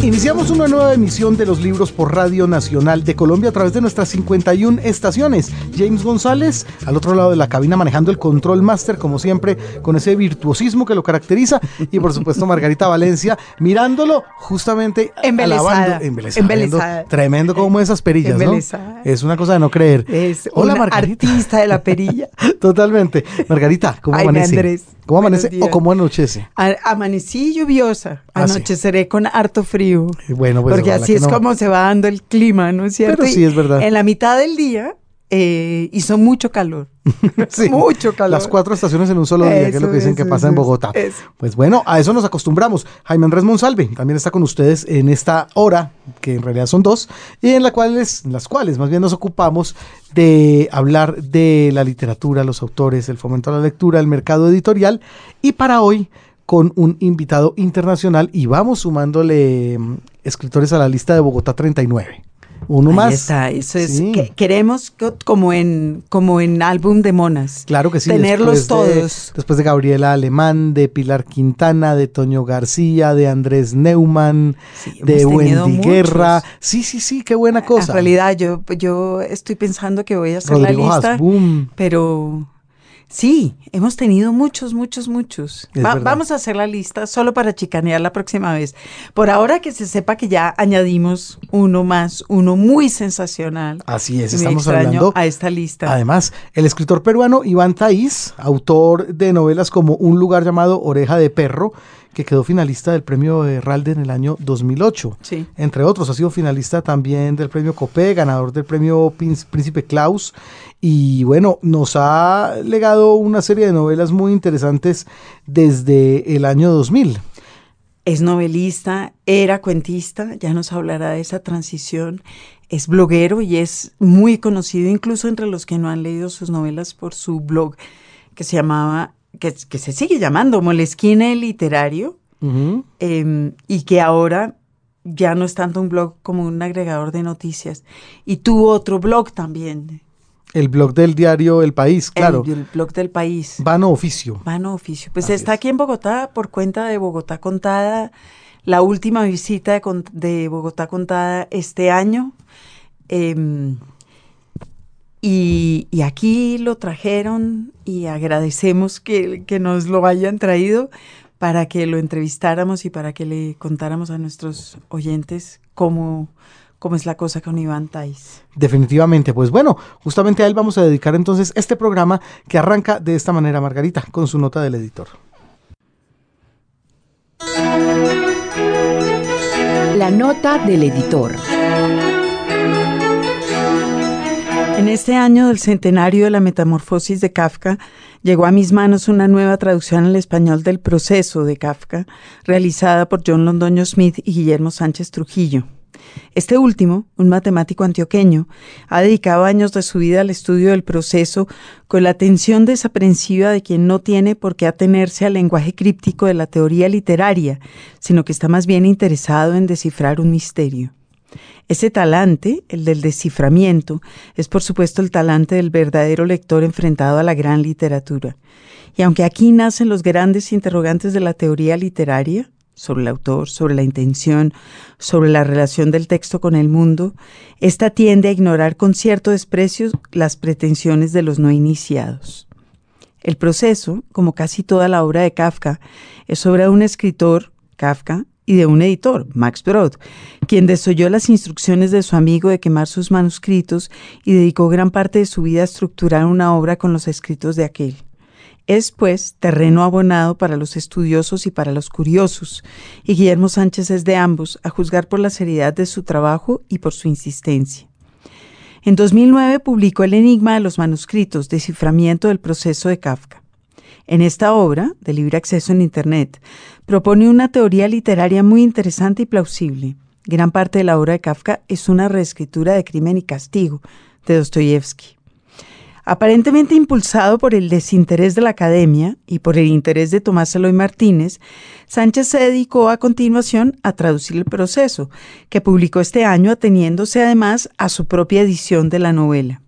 Iniciamos una nueva emisión de los libros por Radio Nacional de Colombia a través de nuestras 51 estaciones. James González, al otro lado de la cabina, manejando el control master, como siempre, con ese virtuosismo que lo caracteriza. Y por supuesto, Margarita Valencia, mirándolo justamente embelesada. Embelesada. Tremendo como esas perillas, ¿no? Es una cosa de no creer. Es Hola, Margarita. artista de la perilla. Totalmente. Margarita, ¿cómo Ay, amanece? Andrés. ¿Cómo amanece o cómo anochece? amanecí lluviosa. Ah, Anocheceré con harto frío. Bueno, pues Porque así es como se va dando el clima, ¿no es cierto? Pero sí, es verdad. En la mitad del día eh, hizo mucho calor. sí, mucho calor. Las cuatro estaciones en un solo día, que es lo que dicen que pasa en Bogotá. Pues bueno, a eso nos acostumbramos. Jaime Andrés Monsalve también está con ustedes en esta hora, que en realidad son dos, y en, la cuales, las cuales más bien nos ocupamos de hablar de la literatura, los autores, el fomento a la lectura, el mercado editorial, y para hoy con un invitado internacional y vamos sumándole mm, escritores a la lista de Bogotá 39 uno Ahí más. Está, eso es. Que queremos como en como en álbum de monas. Claro que sí. Tenerlos todos. después de Gabriela Alemán, de Pilar Quintana, de Toño García, de Andrés Neumann, de Wendy Guerra. Sí, sí, sí, qué buena cosa. En realidad, yo, yo estoy pensando que voy a hacer la lista. Pero Sí, hemos tenido muchos, muchos, muchos. vamos a hacer la lista solo para chicanear la próxima vez. Por ahora que se sepa que ya añadimos uno más, uno muy sensacional. Así es, estamos hablando a esta lista. Además, el escritor peruano Iván Taiz, autor de novelas como Un lugar llamado Oreja de Perro, que quedó finalista del premio Herralde en el año 2008. Sí. Entre otros, ha sido finalista también del premio Copé, ganador del premio Príncipe Klaus. Y bueno, nos ha legado una serie de novelas muy interesantes desde el año 2000. Es novelista, era cuentista, ya nos hablará de esa transición. Es bloguero y es muy conocido incluso entre los que no han leído sus novelas por su blog que se llamaba que, se sigue llamando Molesquine Literario em, y que ahora ya no es tanto un blog como un agregador de noticias. Y tuvo otro blog también. El blog del diario El País, claro. El, blog del País. Vano Oficio. Vano Oficio. Pues está aquí en Bogotá por cuenta de Bogotá Contada. La última visita de, Bogotá Contada este año. Em, y, aquí lo trajeron y agradecemos que, nos lo hayan traído para que lo entrevistáramos y para que le contáramos a nuestros oyentes cómo, cómo es la cosa con Iván Tais. Definitivamente, pues bueno, justamente a él vamos a dedicar entonces este programa que arranca de esta manera, Margarita, con su nota del editor. La nota del editor. En este año del centenario de la metamorfosis de Kafka, llegó a mis manos una nueva traducción al español del proceso de Kafka, realizada por John Londoño Smith y Guillermo Sánchez Trujillo. Este último, un matemático antioqueño, ha dedicado años de su vida al estudio del proceso con la atención desaprensiva de quien no tiene por qué atenerse al lenguaje críptico de la teoría literaria, sino que está más bien interesado en descifrar un misterio. Ese talante, el del desciframiento, es por supuesto el talante del verdadero lector enfrentado a la gran literatura. Y aunque aquí nacen los grandes interrogantes de la teoría literaria, sobre el autor, sobre la intención, sobre la relación del texto con el mundo, ésta tiende a ignorar con cierto desprecio las pretensiones de los no iniciados. El proceso, como casi toda la obra de Kafka, es obra de un escritor, Kafka, y de un editor, Max Brod, quien desoyó las instrucciones de su amigo de quemar sus manuscritos y dedicó gran parte de su vida a estructurar una obra con los escritos de aquel. Es, pues, terreno abonado para los estudiosos y para los curiosos, y Guillermo Sánchez es de ambos, a juzgar por la seriedad de su trabajo y por su insistencia. En 2009 publicó El Enigma de los Manuscritos, desciframiento del proceso de Kafka. En esta obra, de libre acceso en Internet, propone una teoría literaria muy interesante y plausible. Gran parte de la obra de Kafka es una reescritura de Crimen y Castigo de Dostoyevsky. Aparentemente impulsado por el desinterés de la academia y por el interés de Tomás Eloy Martínez, Sánchez se dedicó a continuación a traducir el proceso, que publicó este año ateniéndose además a su propia edición de la novela.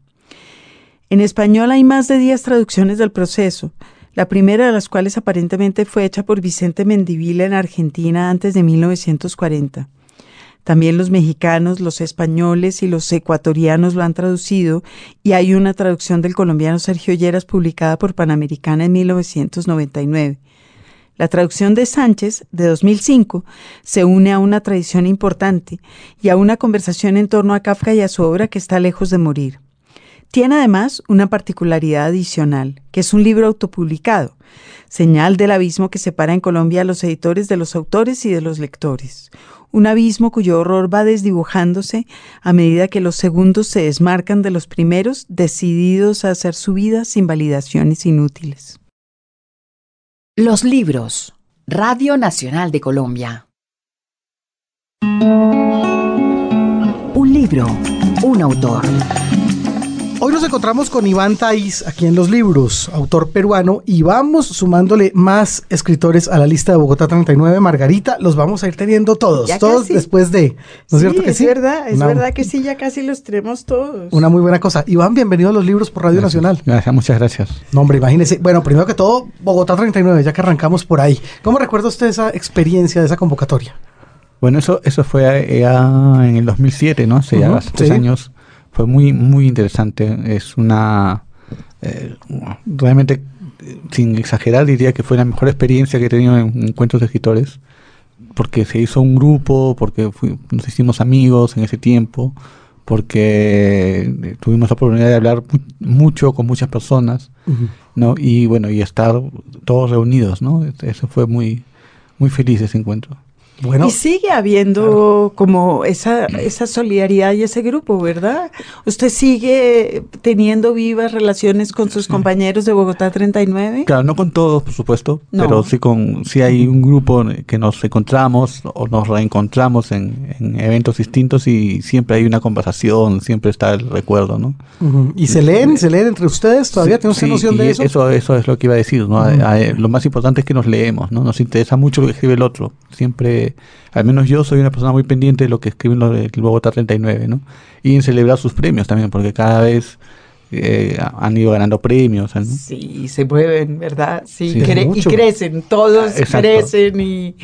En español hay más de 10 traducciones del proceso, la primera de las cuales aparentemente fue hecha por Vicente Mendivila en Argentina antes de 1940. También los mexicanos, los españoles y los ecuatorianos lo han traducido y hay una traducción del colombiano Sergio Lleras publicada por Panamericana en 1999. La traducción de Sánchez, de 2005, se une a una tradición importante y a una conversación en torno a Kafka y a su obra que está lejos de morir. Tiene además una particularidad adicional, que es un libro autopublicado, señal del abismo que separa en Colombia a los editores de los autores y de los lectores, un abismo cuyo horror va desdibujándose a medida que los segundos se desmarcan de los primeros, decididos a hacer su vida sin validaciones inútiles. Los libros. Radio Nacional de Colombia. Un libro, un autor. Hoy nos encontramos con Iván Tais aquí en Los Libros, autor peruano, y vamos sumándole más escritores a la lista de Bogotá 39. Margarita, los vamos a ir teniendo todos, todos después de. ¿No es cierto que sí? Es verdad, es verdad que sí, ya casi los tenemos todos. Una muy buena cosa. Iván, bienvenido a Los Libros por Radio Nacional. Gracias, muchas gracias. No, hombre, imagínese. Bueno, primero que todo, Bogotá 39, ya que arrancamos por ahí. ¿Cómo recuerda usted esa experiencia de esa convocatoria? Bueno, eso, eso fue en el 2007, ¿no? Hace ya tres años fue muy, muy interesante. Es una. Eh, realmente, sin exagerar, diría que fue la mejor experiencia que he tenido en encuentros de escritores. Porque se hizo un grupo, porque nos hicimos amigos en ese tiempo, porque eh, tuvimos la oportunidad de hablar mucho con muchas personas, ¿no? Y bueno, y estar todos reunidos, ¿no? Eso fue muy, muy feliz ese encuentro y sigue habiendo como esa, esa solidaridad y ese grupo, ¿verdad? Usted sigue teniendo vivas relaciones con sus compañeros de Bogotá 39. Claro, no con todos, por supuesto, pero sí con sí hay un grupo que nos encontramos o nos reencontramos en, eventos distintos y siempre hay una conversación, siempre está el recuerdo, ¿no? ¿Y se leen? ¿Se leen entre ustedes? ¿Todavía tenemos noción de eso? eso? Eso es lo que iba a decir, ¿no? Lo más importante es que nos leemos, ¿no? Nos interesa mucho lo que escribe el otro. Siempre al menos yo soy una persona muy pendiente de lo que escriben los del Bogotá 39, ¿no? Y en celebrar sus premios también, porque cada vez eh, han ido ganando premios. Sí, se mueven, ¿verdad? Sí, y crecen, todos crecen y,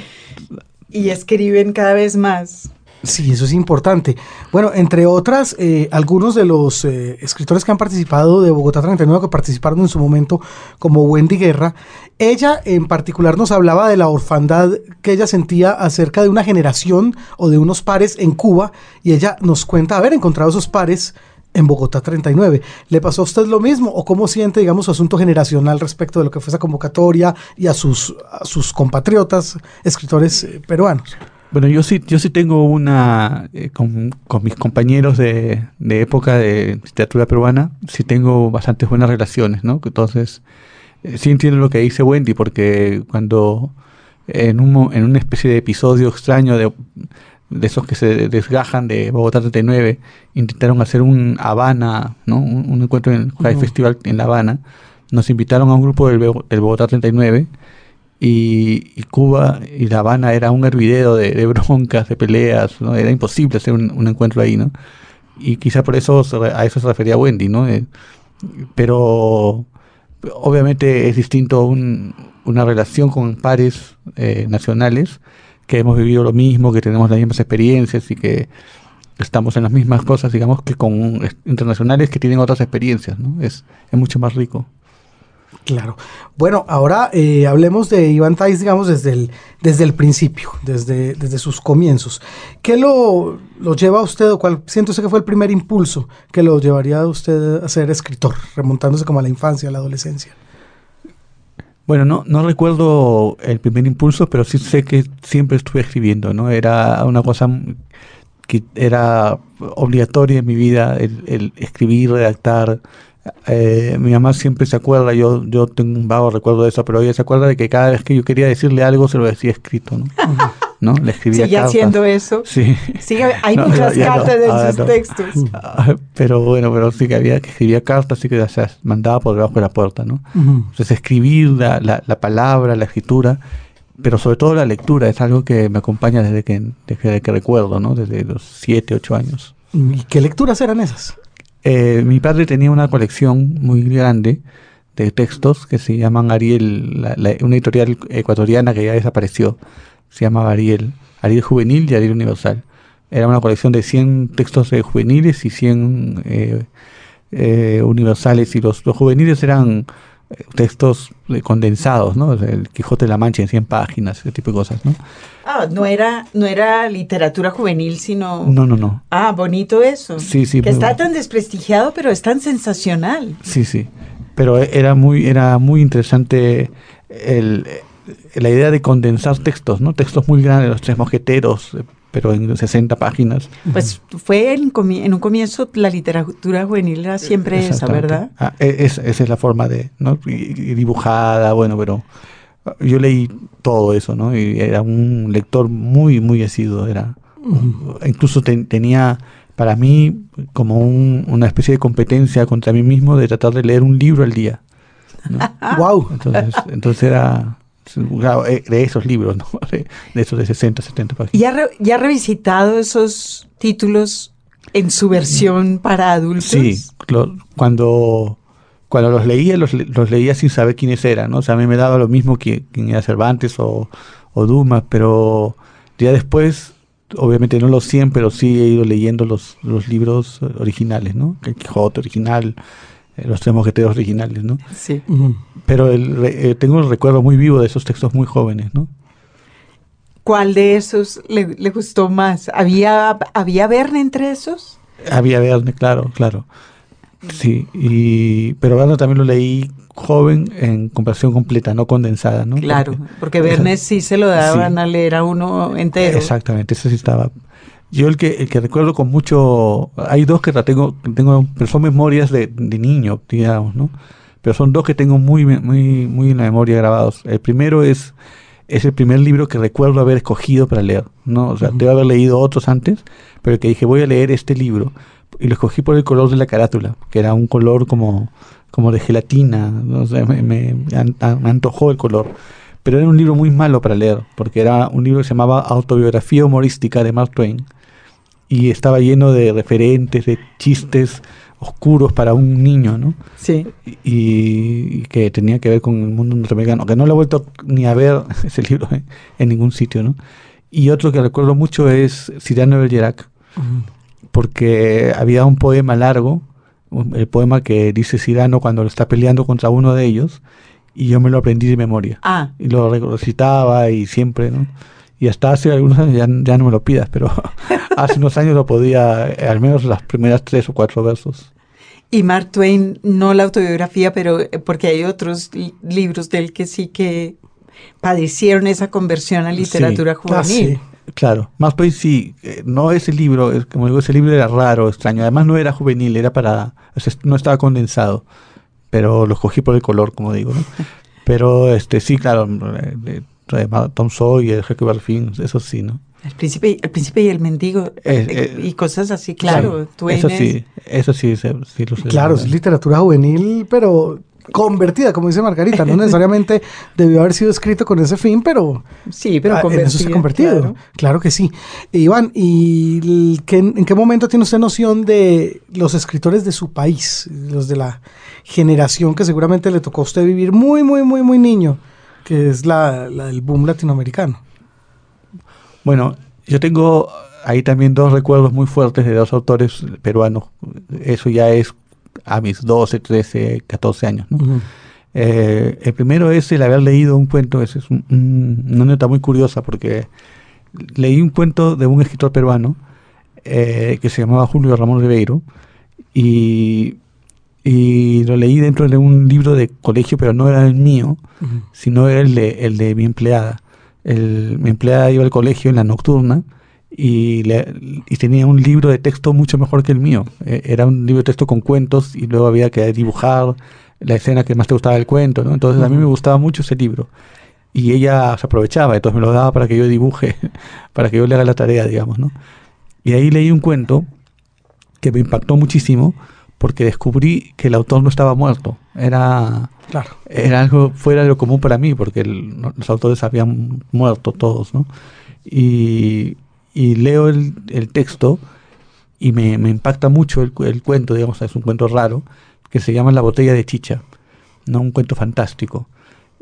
y escriben cada vez más. Sí, eso es importante. Bueno, entre otras, eh, algunos de los eh, escritores que han participado de Bogotá 39, que participaron en su momento, como Wendy Guerra, ella en particular nos hablaba de la orfandad que ella sentía acerca de una generación o de unos pares en Cuba, y ella nos cuenta haber encontrado esos pares en Bogotá 39. ¿Le pasó a usted lo mismo o cómo siente, digamos, su asunto generacional respecto de lo que fue esa convocatoria y a sus, sus compatriotas escritores eh, peruanos? Bueno, yo sí, yo sí tengo una, eh, con, mis compañeros de, época de literatura peruana, sí tengo bastantes buenas relaciones, ¿no? Entonces, sí entiendo lo que dice Wendy, porque cuando en, un, en una especie de episodio extraño de, de esos que se desgajan de Bogotá 39, intentaron hacer un Habana, ¿no? Un, encuentro en el Festival en La Habana, nos invitaron a un grupo del, del Bogotá 39 y, Cuba y La Habana era un hervidero de, broncas, de peleas, ¿no? Era imposible hacer un, encuentro ahí, ¿no? Y quizá por eso a eso se refería Wendy, ¿no? Eh, pero obviamente es distinto una relación con pares eh, nacionales que hemos vivido lo mismo, que tenemos las mismas experiencias y que estamos en las mismas cosas, digamos, que con internacionales que tienen otras experiencias, ¿no? Es, es mucho más rico. Claro. Bueno, ahora eh, hablemos de Iván Tais, digamos, desde el, desde el principio, desde, desde sus comienzos. ¿Qué lo, lo lleva a usted, o cuál siento que fue el primer impulso que lo llevaría a usted a ser escritor, remontándose como a la infancia, a la adolescencia? Bueno, no, no recuerdo el primer impulso, pero sí sé que siempre estuve escribiendo, ¿no? Era una cosa que era obligatoria en mi vida, el, el escribir, redactar, eh, mi mamá siempre se acuerda, yo, yo tengo un vago recuerdo de eso, pero ella se acuerda de que cada vez que yo quería decirle algo se lo decía escrito, ¿no? ¿No? Le escribía ¿Sigue haciendo eso? Sí. hay muchas cartas de sus textos. Ah, pero bueno, pero sí que había que escribía cartas, sí que se mandaba por debajo de la puerta, ¿no? Entonces escribir la, la, palabra, la escritura, pero sobre todo la lectura, es algo que me acompaña desde que, desde que recuerdo, ¿no? Desde los siete, ocho años. ¿Y qué lecturas eran esas? Eh, mi padre tenía una colección muy grande de textos que se llaman Ariel, una editorial ecuatoriana que ya desapareció, se llamaba Ariel, Ariel Juvenil y Ariel Universal. Era una colección de 100 textos juveniles y 100 eh, eh, universales, y los juveniles eran textos condensados, ¿no? El Quijote de la Mancha en 100 páginas, ese tipo de cosas, ¿no? Ah, no era, no era literatura juvenil, sino... No, no, no. Ah, bonito eso. Sí, sí. Que está tan desprestigiado, pero es tan sensacional. Sí, sí. Pero era muy, era muy interesante el, la idea de condensar textos, ¿no? Textos muy grandes, los tres mosqueteros, pero en 60 páginas. Pues fue en, en, un comienzo la literatura juvenil era siempre esa, ¿verdad? Ah, e, esa es la forma de, ¿no? dibujada, bueno, pero yo leí todo eso, ¿no? Y era un lector muy, muy asiduo, era. Incluso tenía para mí como una especie de competencia contra mí mismo de tratar de leer un libro al día. wow. Entonces, entonces era de esos libros, ¿no? de, esos de 60, 70 páginas. ¿Ya, ¿Ya ha revisitado esos títulos en su versión para adultos? Sí, cuando, cuando los leía, los, leía sin saber quiénes eran, ¿no? O sea, a mí me daba lo mismo que quién era Cervantes o, o Dumas, pero ya después, obviamente no los 100, pero sí he ido leyendo los, los libros originales, ¿no? El Quijote original, eh, los tres mosqueteros originales, ¿no? Sí. Pero el, eh, tengo un recuerdo muy vivo de esos textos muy jóvenes, ¿no? ¿Cuál de esos le, gustó más? ¿Había, ¿Había Verne entre esos? Había Verne, claro, claro. Sí, y, pero Verne también lo leí joven en comparación completa, no condensada, ¿no? Claro, porque, Verne sí se lo daban a leer a uno entero. Exactamente, eso sí estaba yo el que, el que recuerdo con mucho, hay dos que tengo, tengo pero son memorias de, de niño, digamos, ¿no? Pero son dos que tengo muy, muy, muy en la memoria grabados. El primero es, es el primer libro que recuerdo haber escogido para leer, ¿no? O sea, debo haber leído otros antes, pero que dije, voy a leer este libro. Y lo escogí por el color de la carátula, que era un color como, como de gelatina, ¿no? me, me, me antojó el color pero era un libro muy malo para leer, porque era un libro que se llamaba Autobiografía Humorística de Mark Twain, y estaba lleno de referentes, de chistes oscuros para un niño, ¿no? Sí. Y, que tenía que ver con el mundo norteamericano, que no lo he vuelto ni a ver ese libro ¿eh? en ningún sitio, ¿no? Y otro que recuerdo mucho es Cyrano de Bergerac, porque había un poema largo, el poema que dice Cyrano cuando está peleando contra uno de ellos, y yo me lo aprendí de memoria. Ah. Y lo recitaba y siempre, ¿no? Y hasta hace algunos años ya, no me lo pidas, pero hace unos años lo podía, eh, al menos las primeras tres o cuatro versos. Y Mark Twain, no la autobiografía, pero eh, porque hay otros libros de él que sí que padecieron esa conversión a literatura ah, juvenil. Claro, Mark Twain sí, eh, no ese libro, como digo, ese libro era raro, extraño, además no era juvenil, era para, no estaba condensado, pero lo escogí por el color, como digo, ¿no? Pero este sí, claro, Tom Sawyer, Huckleberry Finn, eso sí, ¿no? El príncipe, el príncipe y el mendigo eh, eh, y cosas así, claro. eso sí, eso sí, sí, Claro, es literatura juvenil, pero convertida, como dice Margarita, no necesariamente debió haber sido escrito con ese fin, pero sí, pero en eso se ha convertido. Claro, que sí. Iván, ¿y en qué momento tiene usted noción de los escritores de su país, los de la generación que seguramente le tocó a usted vivir muy, muy, muy, muy niño? Que es la, del boom latinoamericano. Bueno, yo tengo ahí también dos recuerdos muy fuertes de dos autores peruanos. Eso ya es a mis 12, 13, 14 años. Eh, el primero es el haber leído un cuento, es, es una nota muy curiosa porque leí un cuento de un escritor peruano eh, que se llamaba Julio Ramón Ribeiro y y lo leí dentro de un libro de colegio, pero no era el mío, sino era el de, el de mi empleada. El, mi empleada iba al colegio en la nocturna y, y, tenía un libro de texto mucho mejor que el mío. E, era un libro de texto con cuentos y luego había que dibujar la escena que más te gustaba del cuento, ¿no? Entonces a mí me gustaba mucho ese libro. Y ella se aprovechaba, entonces me lo daba para que yo dibuje, para que yo le haga la tarea, digamos, ¿no? Y ahí leí un cuento que me impactó muchísimo porque descubrí que el autor no estaba muerto. Era, claro. era algo fuera de lo común para mí, porque los autores habían muerto todos, ¿no? Y, y leo el, el, texto y me, me impacta mucho el, el, cuento, digamos, es un cuento raro, que se llama La botella de chicha, ¿no? Un cuento fantástico.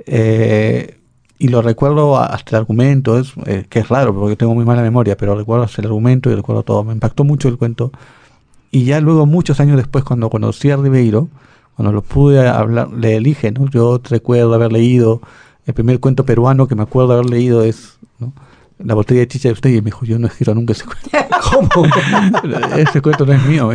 Eh, y lo recuerdo hasta el argumento, es, eh, que es raro porque tengo muy mala memoria, pero recuerdo hasta el argumento y recuerdo todo. Me impactó mucho el cuento. Y ya luego, muchos años después, cuando conocí a Ribeiro, cuando lo pude hablar, le elige, ¿no? Yo recuerdo haber leído, el primer cuento peruano que me acuerdo haber leído es, ¿no? la botella de chicha de usted y me dijo, yo no he escrito nunca ese cuento. ¿Cómo? ese cuento no es mío.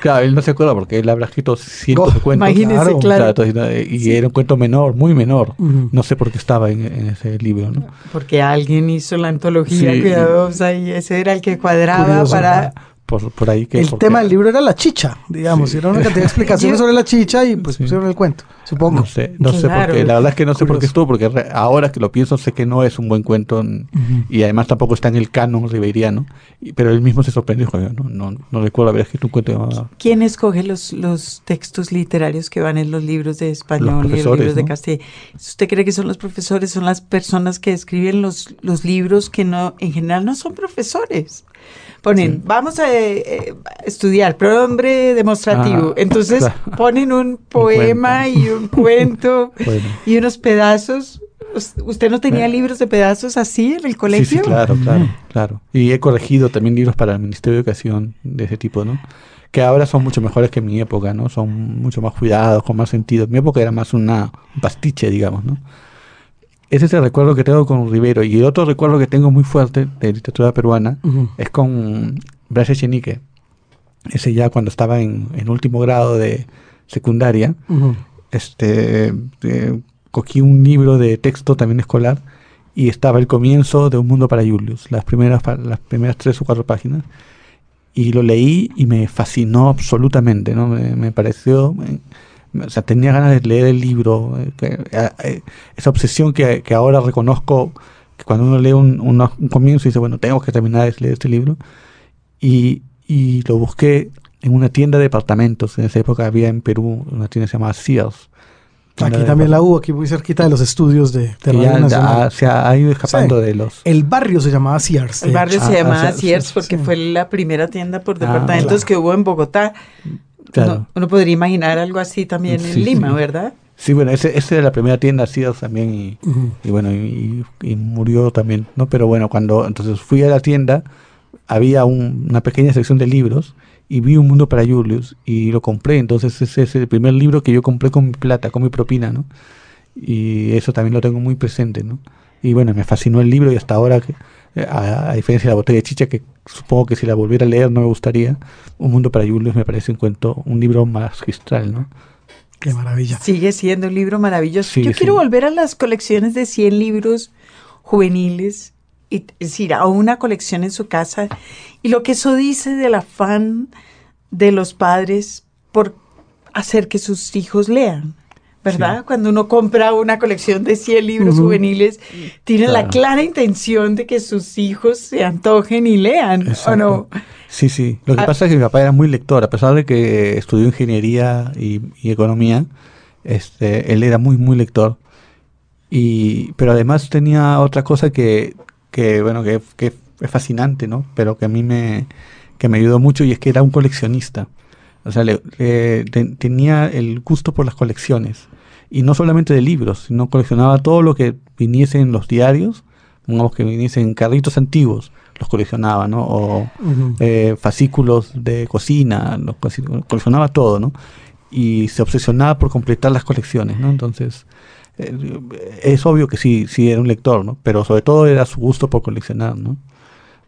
Claro, él no se acuerda porque él habrá escrito cientos de cuentos. Imagínese, claro. y era un cuento menor, muy menor. No sé por qué estaba en, ese libro. ¿no? Porque alguien hizo la antología cuidadosa y ese era el que cuadraba para por, ahí que... El tema del libro era la chicha, digamos, era una cantidad de explicaciones sobre la chicha y pues pusieron el cuento, supongo. No sé, no sé por qué, la verdad es que no sé por qué estuvo, porque ahora que lo pienso sé que no es un buen cuento y además tampoco está en el canon ribeiriano, pero él mismo se sorprendió, no, no, no recuerdo haber escrito un cuento llamado... ¿Quién escoge los, los textos literarios que van en los libros de español y los libros de castellano? ¿Usted cree que son los profesores, son las personas que escriben los, los libros que no, en general no son profesores? Ponen, vamos a eh, estudiar pronombre demostrativo. Entonces ponen un poema y un cuento y unos pedazos. ¿Usted no tenía libros de pedazos así en el colegio? Sí, claro, claro, claro. Y he corregido también libros para el Ministerio de Educación de ese tipo, ¿no? Que ahora son mucho mejores que en mi época, ¿no? Son mucho más cuidados, con más sentido. En mi época era más una, un pastiche, digamos, ¿no? Ese es el recuerdo que tengo con Rivero. Y otro recuerdo que tengo muy fuerte de literatura peruana es con Blas Echenique. Ese ya cuando estaba en, último grado de secundaria, este, eh, cogí un libro de texto también escolar y estaba el comienzo de Un Mundo para Julius, las primeras, las primeras tres o cuatro páginas. Y lo leí y me fascinó absolutamente, ¿no? Me, me pareció o sea, tenía ganas de leer el libro, eh, eh, eh, esa obsesión que, ahora reconozco, que cuando uno lee un, un, comienzo y dice, bueno, tengo que terminar de leer este libro, y, y, lo busqué en una tienda de departamentos, en esa época había en Perú una tienda que se llamaba Sears. Aquí también la hubo, aquí muy cerquita de los estudios de, de ya, se ha ido escapando de los... El barrio se llamaba Sears. El barrio se llamaba Sears porque fue la primera tienda por ah, departamentos que hubo en Bogotá. Uno, podría imaginar algo así también en Lima, ¿verdad? Sí, bueno, ese, ese era la primera tienda así también y, y bueno, y, murió también, ¿no? Pero bueno, cuando entonces fui a la tienda, había una pequeña sección de libros y vi Un Mundo para Julius y lo compré, entonces ese es el primer libro que yo compré con mi plata, con mi propina, ¿no? Y eso también lo tengo muy presente, ¿no? Y bueno, me fascinó el libro y hasta ahora que a, diferencia de la botella de chicha, que supongo que si la volviera a leer no me gustaría, Un Mundo para Julius me parece un cuento, un libro magistral, ¿no? Qué maravilla. Sigue siendo un libro maravilloso. Yo quiero volver a las colecciones de 100 libros juveniles, y, es decir, a una colección en su casa, y lo que eso dice del afán de los padres por hacer que sus hijos lean. ¿Verdad? Cuando uno compra una colección de 100 libros juveniles, tiene la clara intención de que sus hijos se antojen y lean, ¿o no? Sí, sí. Lo que ah. pasa es que mi papá era muy lector, a pesar de que estudió ingeniería y, economía, este, él era muy, muy lector. Y, pero además tenía otra cosa que, que bueno, que, que es fascinante, ¿no? Pero que a mí me, que me ayudó mucho y es que era un coleccionista. O sea, tenía el gusto por las colecciones y no solamente de libros, sino coleccionaba todo lo que viniese en los diarios, digamos que viniese en carritos antiguos, los coleccionaba, ¿no? O eh, fascículos de cocina, los coleccionaba todo, ¿no? Y se obsesionaba por completar las colecciones, ¿no? Entonces, eh, es obvio que sí, sí era un lector, ¿no? Pero sobre todo era su gusto por coleccionar, ¿no?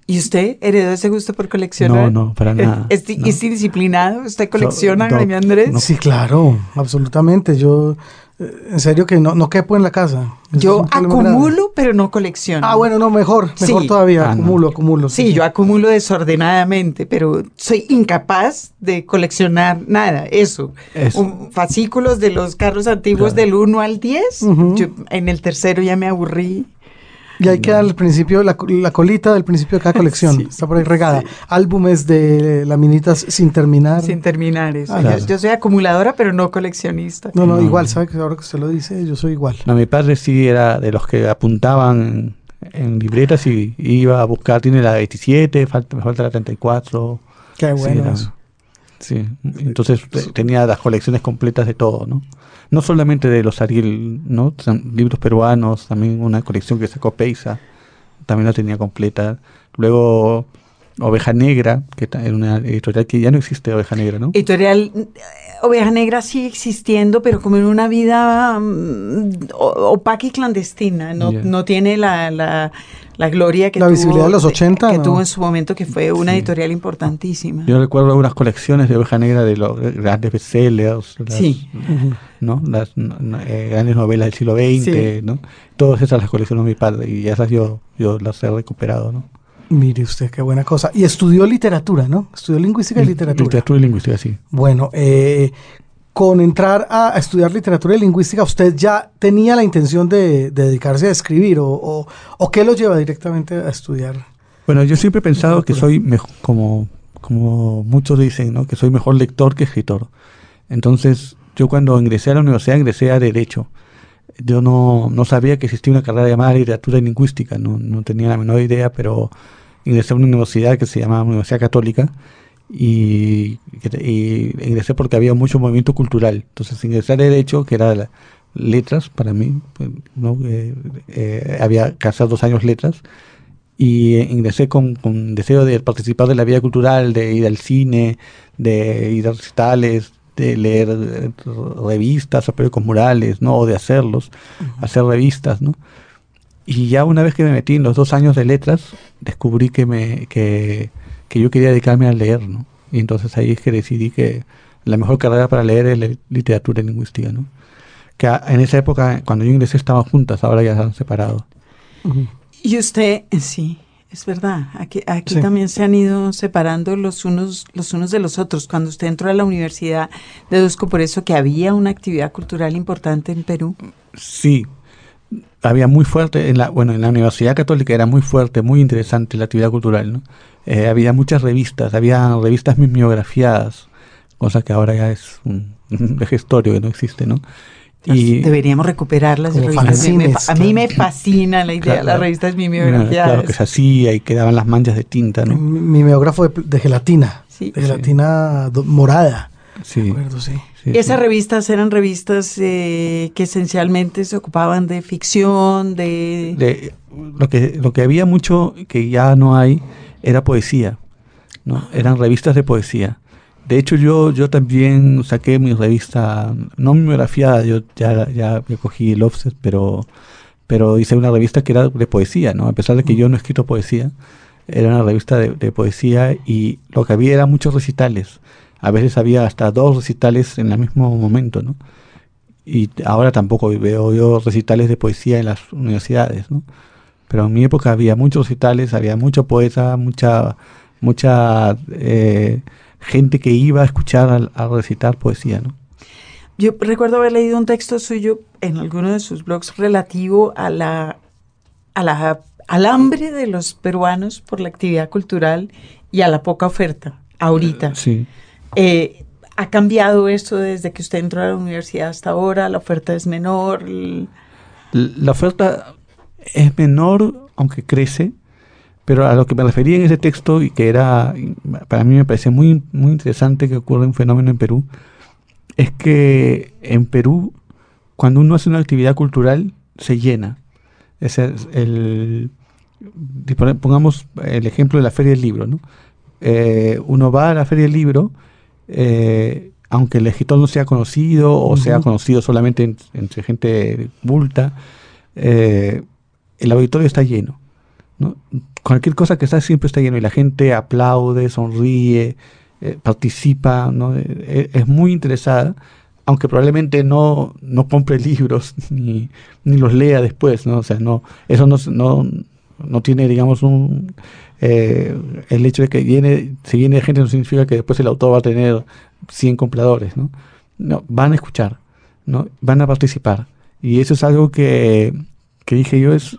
¿Y usted heredó ese gusto por coleccionar? No, no, para nada. ¿Es, disciplinado? ¿Usted colecciona, so, Andrés? sí, claro, absolutamente. Yo, eh, en serio que no, no quepo en la casa. yo acumulo, pero no colecciono. Ah, bueno, no, mejor, mejor todavía. Ah, acumulo, acumulo. Sí, yo acumulo desordenadamente, pero soy incapaz de coleccionar nada, eso. fascículos de los carros antiguos del 1 al 10. yo, en el tercero ya me aburrí. Y hay que dar al principio, la, colita del principio de cada colección. Está por ahí regada. Álbumes de laminitas sin terminar. Sin terminar, eso. Ah, yo, soy acumuladora, pero no coleccionista. No, no, igual, ¿sabe? que Ahora que usted lo dice, yo soy igual. No, mi padre sí era de los que apuntaban en libretas y iba a buscar, tiene la 27, falta, me falta la 34. Qué bueno. Sí, entonces tenía las colecciones completas de todo, ¿no? No solamente de los Ariel, ¿no? Libros peruanos, también una colección que sacó Peisa, también la tenía completa. Luego Oveja Negra, que era una editorial que ya no existe, Oveja Negra, ¿no? Editorial Oveja Negra sigue existiendo, pero como en una vida mm, opaca y clandestina, no, no tiene la, la, la gloria que, la visibilidad de los 80, que tuvo en su momento, que fue una editorial importantísima. Yo recuerdo algunas colecciones de Oveja Negra de los grandes bestsellers, las, sí. ¿no? las eh, grandes novelas del siglo XX, ¿no? todas esas las coleccionó mi padre y esas yo, yo las he recuperado. ¿no? Mire usted, qué buena cosa. Y estudió literatura, ¿no? Estudió lingüística y literatura. Literatura y lingüística, sí. Bueno, eh, con entrar a, estudiar literatura y lingüística, ¿usted ya tenía la intención de, dedicarse a escribir o, o, qué lo lleva directamente a estudiar? Bueno, yo siempre he pensado que soy, mejor, como, como muchos dicen, ¿no? que soy mejor lector que escritor. Entonces, yo cuando ingresé a la universidad ingresé a Derecho. Yo no, no sabía que existía una carrera llamada Literatura y Lingüística, no, no tenía la menor idea, pero ingresé a una universidad que se llamaba Universidad Católica y, ingresé porque había mucho movimiento cultural. Entonces ingresé a Derecho, que era letras para mí, pues, ¿no? Eh, eh, había casi dos años letras, y ingresé con, con, deseo de participar de la vida cultural, de ir al cine, de ir a recitales, de leer eh, revistas o periódicos murales, ¿no? o de hacerlos, hacer revistas. ¿no? Y ya una vez que me metí en los dos años de letras, descubrí que, me, que, que yo quería dedicarme a leer, ¿no? Y entonces ahí es que decidí que la mejor carrera para leer es literatura y lingüística, ¿no? Que en esa época, cuando yo ingresé, estaban juntas, ahora ya se han separado. Y usted, sí, es verdad, aquí, aquí también se han ido separando los unos, los unos de los otros. Cuando usted entró a la universidad, deduzco por eso que había una actividad cultural importante en Perú. Sí, había muy fuerte, en la, bueno, en la Universidad Católica era muy fuerte, muy interesante la actividad cultural, ¿no? Eh, había muchas revistas, había revistas mimeografiadas, cosa que ahora ya es un, un que no existe, ¿no? Y Deberíamos recuperarlas. a mí me fascina la idea de las revistas mimeografiadas. Claro que se hacía y quedaban las manchas de tinta, ¿no? Mimeógrafo de, gelatina, de gelatina morada. Sí. sí. Esas revistas eran revistas eh, que esencialmente se ocupaban de ficción, de... lo, que, lo que había mucho que ya no hay era poesía, ¿no? Eran revistas de poesía. De hecho, yo, yo también saqué mi revista, no mimeografiada, yo ya, ya cogí el offset, pero, pero hice una revista que era de poesía, ¿no? A pesar de que yo no he escrito poesía, era una revista de, de poesía y lo que había eran muchos recitales a veces había hasta dos recitales en el mismo momento, ¿no? Y ahora tampoco veo yo recitales de poesía en las universidades, ¿no? Pero en mi época había muchos recitales, había mucho poeta, mucha, mucha eh, gente que iba a escuchar a, recitar poesía, ¿no? Yo recuerdo haber leído un texto suyo en alguno de sus blogs relativo a la, a la, al hambre de los peruanos por la actividad cultural y a la poca oferta ahorita. sí. Eh, ¿Ha cambiado esto desde que usted entró a la universidad hasta ahora? ¿La oferta es menor? La oferta es menor, aunque crece, pero a lo que me refería en ese texto y que era, para mí me parece muy, muy interesante que ocurra un fenómeno en Perú, es que en Perú, cuando uno hace una actividad cultural, se llena. Es el, pongamos el ejemplo de la Feria del Libro, ¿no? Eh, uno va a la Feria del Libro eh, aunque el escritor no sea conocido o sea conocido solamente entre gente multa, eh, el auditorio está lleno. ¿No? Cualquier cosa que está siempre está lleno y la gente aplaude, sonríe, eh, participa, ¿no? Eh, es muy interesada, aunque probablemente no, no compre libros ni, ni, los lea después, ¿no? O sea, no, eso no, no, no tiene, digamos, un... Eh, el hecho de que viene, si viene gente no significa que después el autor va a tener 100 compradores, ¿no? No, van a escuchar, ¿no? Van a participar. Y eso es algo que, que dije yo, es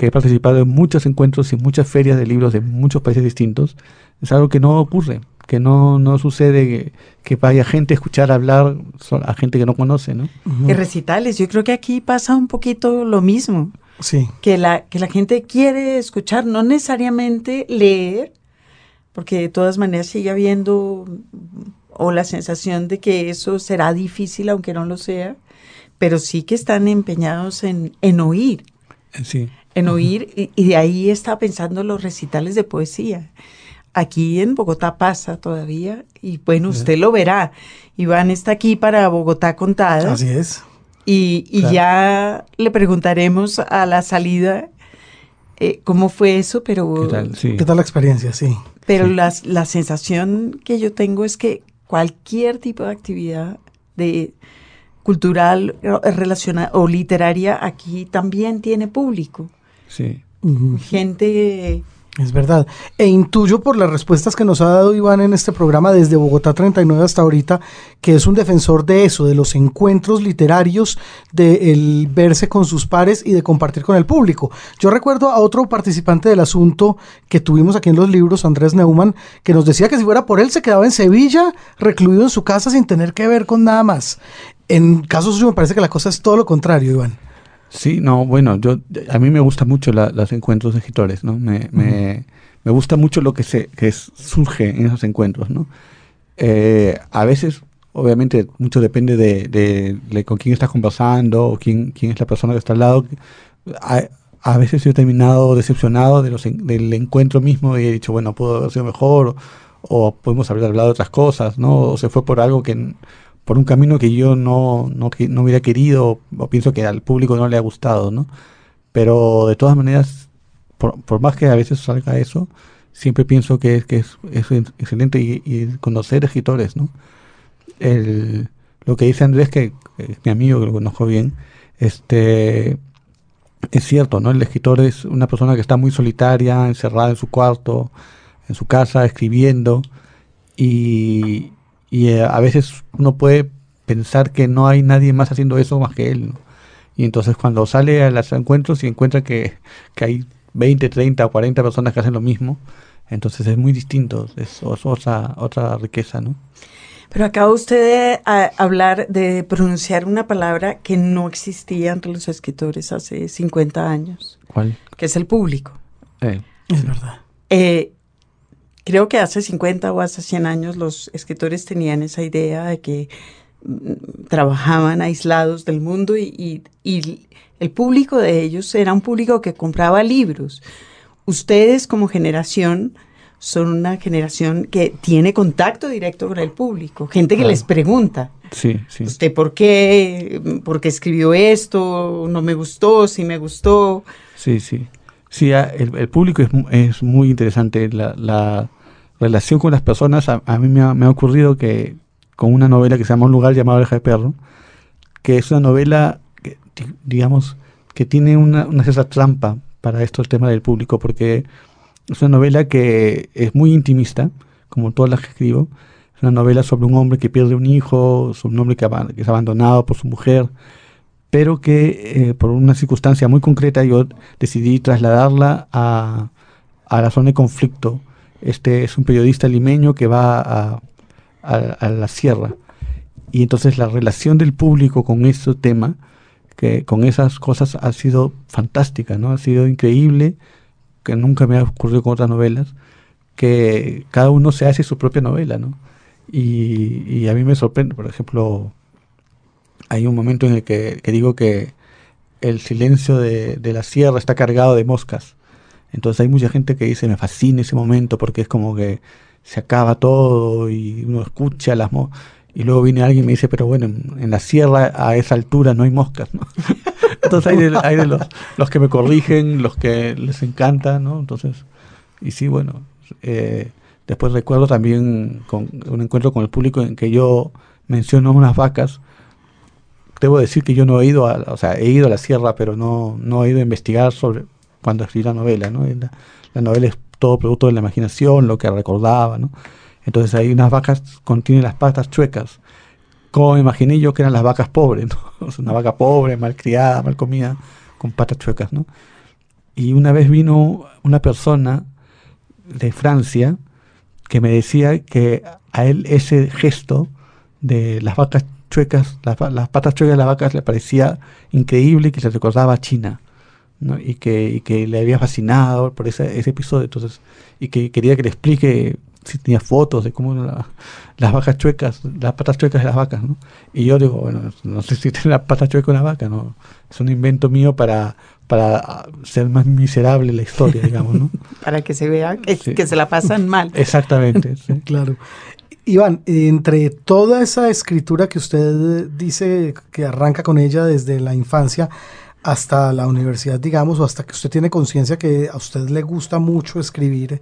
que he participado en muchos encuentros y muchas ferias de libros de muchos países distintos. Es algo que no ocurre, que no, no sucede que, vaya gente a escuchar hablar a gente que no conoce, ¿no? Y recitales, yo creo que aquí pasa un poquito lo mismo. Sí. Que la, que la gente quiere escuchar, no necesariamente leer, porque de todas maneras sigue habiendo o la sensación de que eso será difícil aunque no lo sea, pero sí que están empeñados en, en oír. Sí. En oír, y, y, de ahí está pensando los recitales de poesía. Aquí en Bogotá pasa todavía, y bueno, usted lo verá. Iván está aquí para Bogotá contada. Así es. Y, y ya le preguntaremos a la salida eh, cómo fue eso, pero... ¿Qué tal? Sí. ¿Qué tal la experiencia? Sí. Pero sí. La, la sensación que yo tengo es que cualquier tipo de actividad de cultural relacionada o literaria aquí también tiene público. Sí. Uh -huh. Gente es verdad. E intuyo por las respuestas que nos ha dado Iván en este programa desde Bogotá 39 hasta ahorita, que es un defensor de eso, de los encuentros literarios, de el verse con sus pares y de compartir con el público. Yo recuerdo a otro participante del asunto que tuvimos aquí en los libros, Andrés Neumann, que nos decía que si fuera por él se quedaba en Sevilla, recluido en su casa sin tener que ver con nada más. En caso suyo me parece que la cosa es todo lo contrario, Iván. Sí, no, bueno, yo a mí me gusta mucho la, los encuentros de escritores, ¿no? Me, uh -huh. me, me, gusta mucho lo que se que es, surge en esos encuentros, ¿no? Eh, a veces, obviamente, mucho depende de, de, de, con quién estás conversando o quién, quién es la persona que está al lado. A, a veces yo he terminado decepcionado de los, del encuentro mismo y he dicho, bueno, pudo haber sido mejor o, o podemos haber hablado de otras cosas, ¿no? O se fue por algo que por un camino que yo no, no, no hubiera querido o pienso que al público no le ha gustado, ¿no? Pero de todas maneras, por, por más que a veces salga eso, siempre pienso que es, que es, es excelente y, y, conocer escritores, ¿no? El, lo que dice Andrés, que, que es mi amigo, que lo conozco bien, este es cierto, ¿no? El escritor es una persona que está muy solitaria, encerrada en su cuarto, en su casa, escribiendo, y, y eh, a veces uno puede pensar que no hay nadie más haciendo eso más que él. ¿no? Y entonces cuando sale a los encuentros y encuentra que, que, hay 20, 30 o 40 personas que hacen lo mismo, entonces es muy distinto, es, es otra, otra riqueza, ¿no? Pero acaba usted de a, hablar de pronunciar una palabra que no existía entre los escritores hace 50 años. ¿Cuál? Que es el público. Eh. Es verdad. Eh, creo que hace 50 o hace 100 años los escritores tenían esa idea de que mm, trabajaban aislados del mundo y, y, y, el público de ellos era un público que compraba libros. Ustedes como generación son una generación que tiene contacto directo con el público, gente que claro. les pregunta. Sí, sí. ¿Usted por qué, por qué escribió esto? ¿No me gustó? ¿Sí me gustó? Sí, sí. Sí, el, el público es, es, muy interesante. La, la, relación con las personas, a, a mí me ha, me ha, ocurrido que con una novela que se llama Un lugar llamado Oreja de Perro, que es una novela, que, digamos, que tiene una, una cierta trampa para esto el tema del público, porque es una novela que es muy intimista, como todas las que escribo. Es una novela sobre un hombre que pierde un hijo, sobre un hombre que es abandonado por su mujer, pero que eh, por una circunstancia muy concreta yo decidí trasladarla a, a, la zona de conflicto. Este es un periodista limeño que va a, a, a la sierra y entonces la relación del público con ese tema, que con esas cosas ha sido fantástica, ¿no? Ha sido increíble, que nunca me ha ocurrido con otras novelas, que cada uno se hace su propia novela, ¿no? Y, y a mí me sorprende, por ejemplo, hay un momento en el que, digo que el silencio de, la sierra está cargado de moscas. Entonces hay mucha gente que dice, me fascina ese momento porque es como que se acaba todo y uno escucha las moscas. Y luego viene alguien y me dice, pero bueno, en, la sierra a esa altura no hay moscas, ¿no? Entonces hay, de, los, los, que me corrigen, los que les encanta, ¿no? Entonces, y sí, bueno, eh, después recuerdo también con un encuentro con el público en que yo menciono unas vacas. Debo decir que yo no he ido a, o sea, he ido a la sierra, pero no, no he ido a investigar sobre cuando escribí la novela, ¿no? La, la novela es todo producto de la imaginación, lo que recordaba, ¿no? Entonces hay unas vacas contienen las patas chuecas. Como me imaginé yo que eran las vacas pobres, ¿no? una vaca pobre, mal criada, mal comida, con patas chuecas, ¿no? Y una vez vino una persona de Francia que me decía que a él ese gesto de las vacas chuecas, las, patas chuecas de las vacas le parecía increíble y que se recordaba a China. ¿no? Y, que, y que le había fascinado por ese, ese episodio. Entonces, y que quería que le explique si tenía fotos de cómo las vacas chuecas, las patas chuecas de las vacas, ¿no? Y yo digo, bueno, no sé si tiene las patas chuecas una vaca, ¿no? Es un invento mío para, para ser más miserable la historia, digamos, ¿no? para que se vea que, se la pasan mal. Exactamente, claro. Iván, entre toda esa escritura que usted dice que arranca con ella desde la infancia hasta la universidad, digamos, o hasta que usted tiene conciencia que a usted le gusta mucho escribir,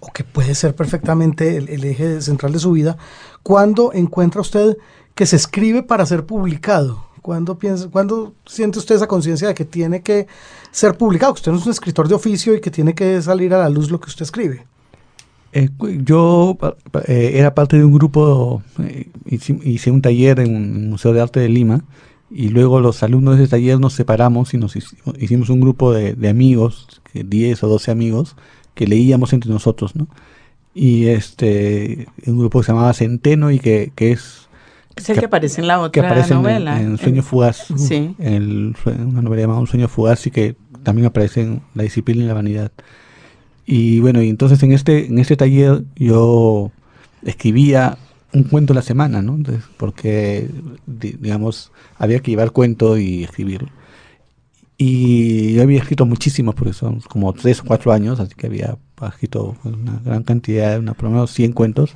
o que puede ser perfectamente el, eje central de su vida, ¿cuándo encuentra usted que se escribe para ser publicado? ¿Cuándo, piensa, ¿Cuándo siente usted esa conciencia de que tiene que ser publicado? Usted no es un escritor de oficio y que tiene que salir a la luz lo que usted escribe. Eh, yo eh, era parte de un grupo, eh, hice, un taller en un Museo de Arte de Lima y luego los alumnos de ese taller nos separamos y nos hicimos, un grupo de, de amigos, 10 o 12 amigos, que leíamos entre nosotros, ¿no? Y este, un grupo que se llamaba Centeno y que, que es... Es el que, aparece en la otra novela. En, Sueño Fugaz. Sí. En una novela llamada Un Sueño Fugaz y que también aparece en La Disciplina y la Vanidad. Y bueno, y entonces en este, en este taller yo escribía un cuento a la semana, ¿no? porque, digamos, había que llevar cuento y escribirlo. Y yo había escrito muchísimos, porque son como tres o cuatro años, así que había escrito una gran cantidad, una, por lo menos 100 cuentos.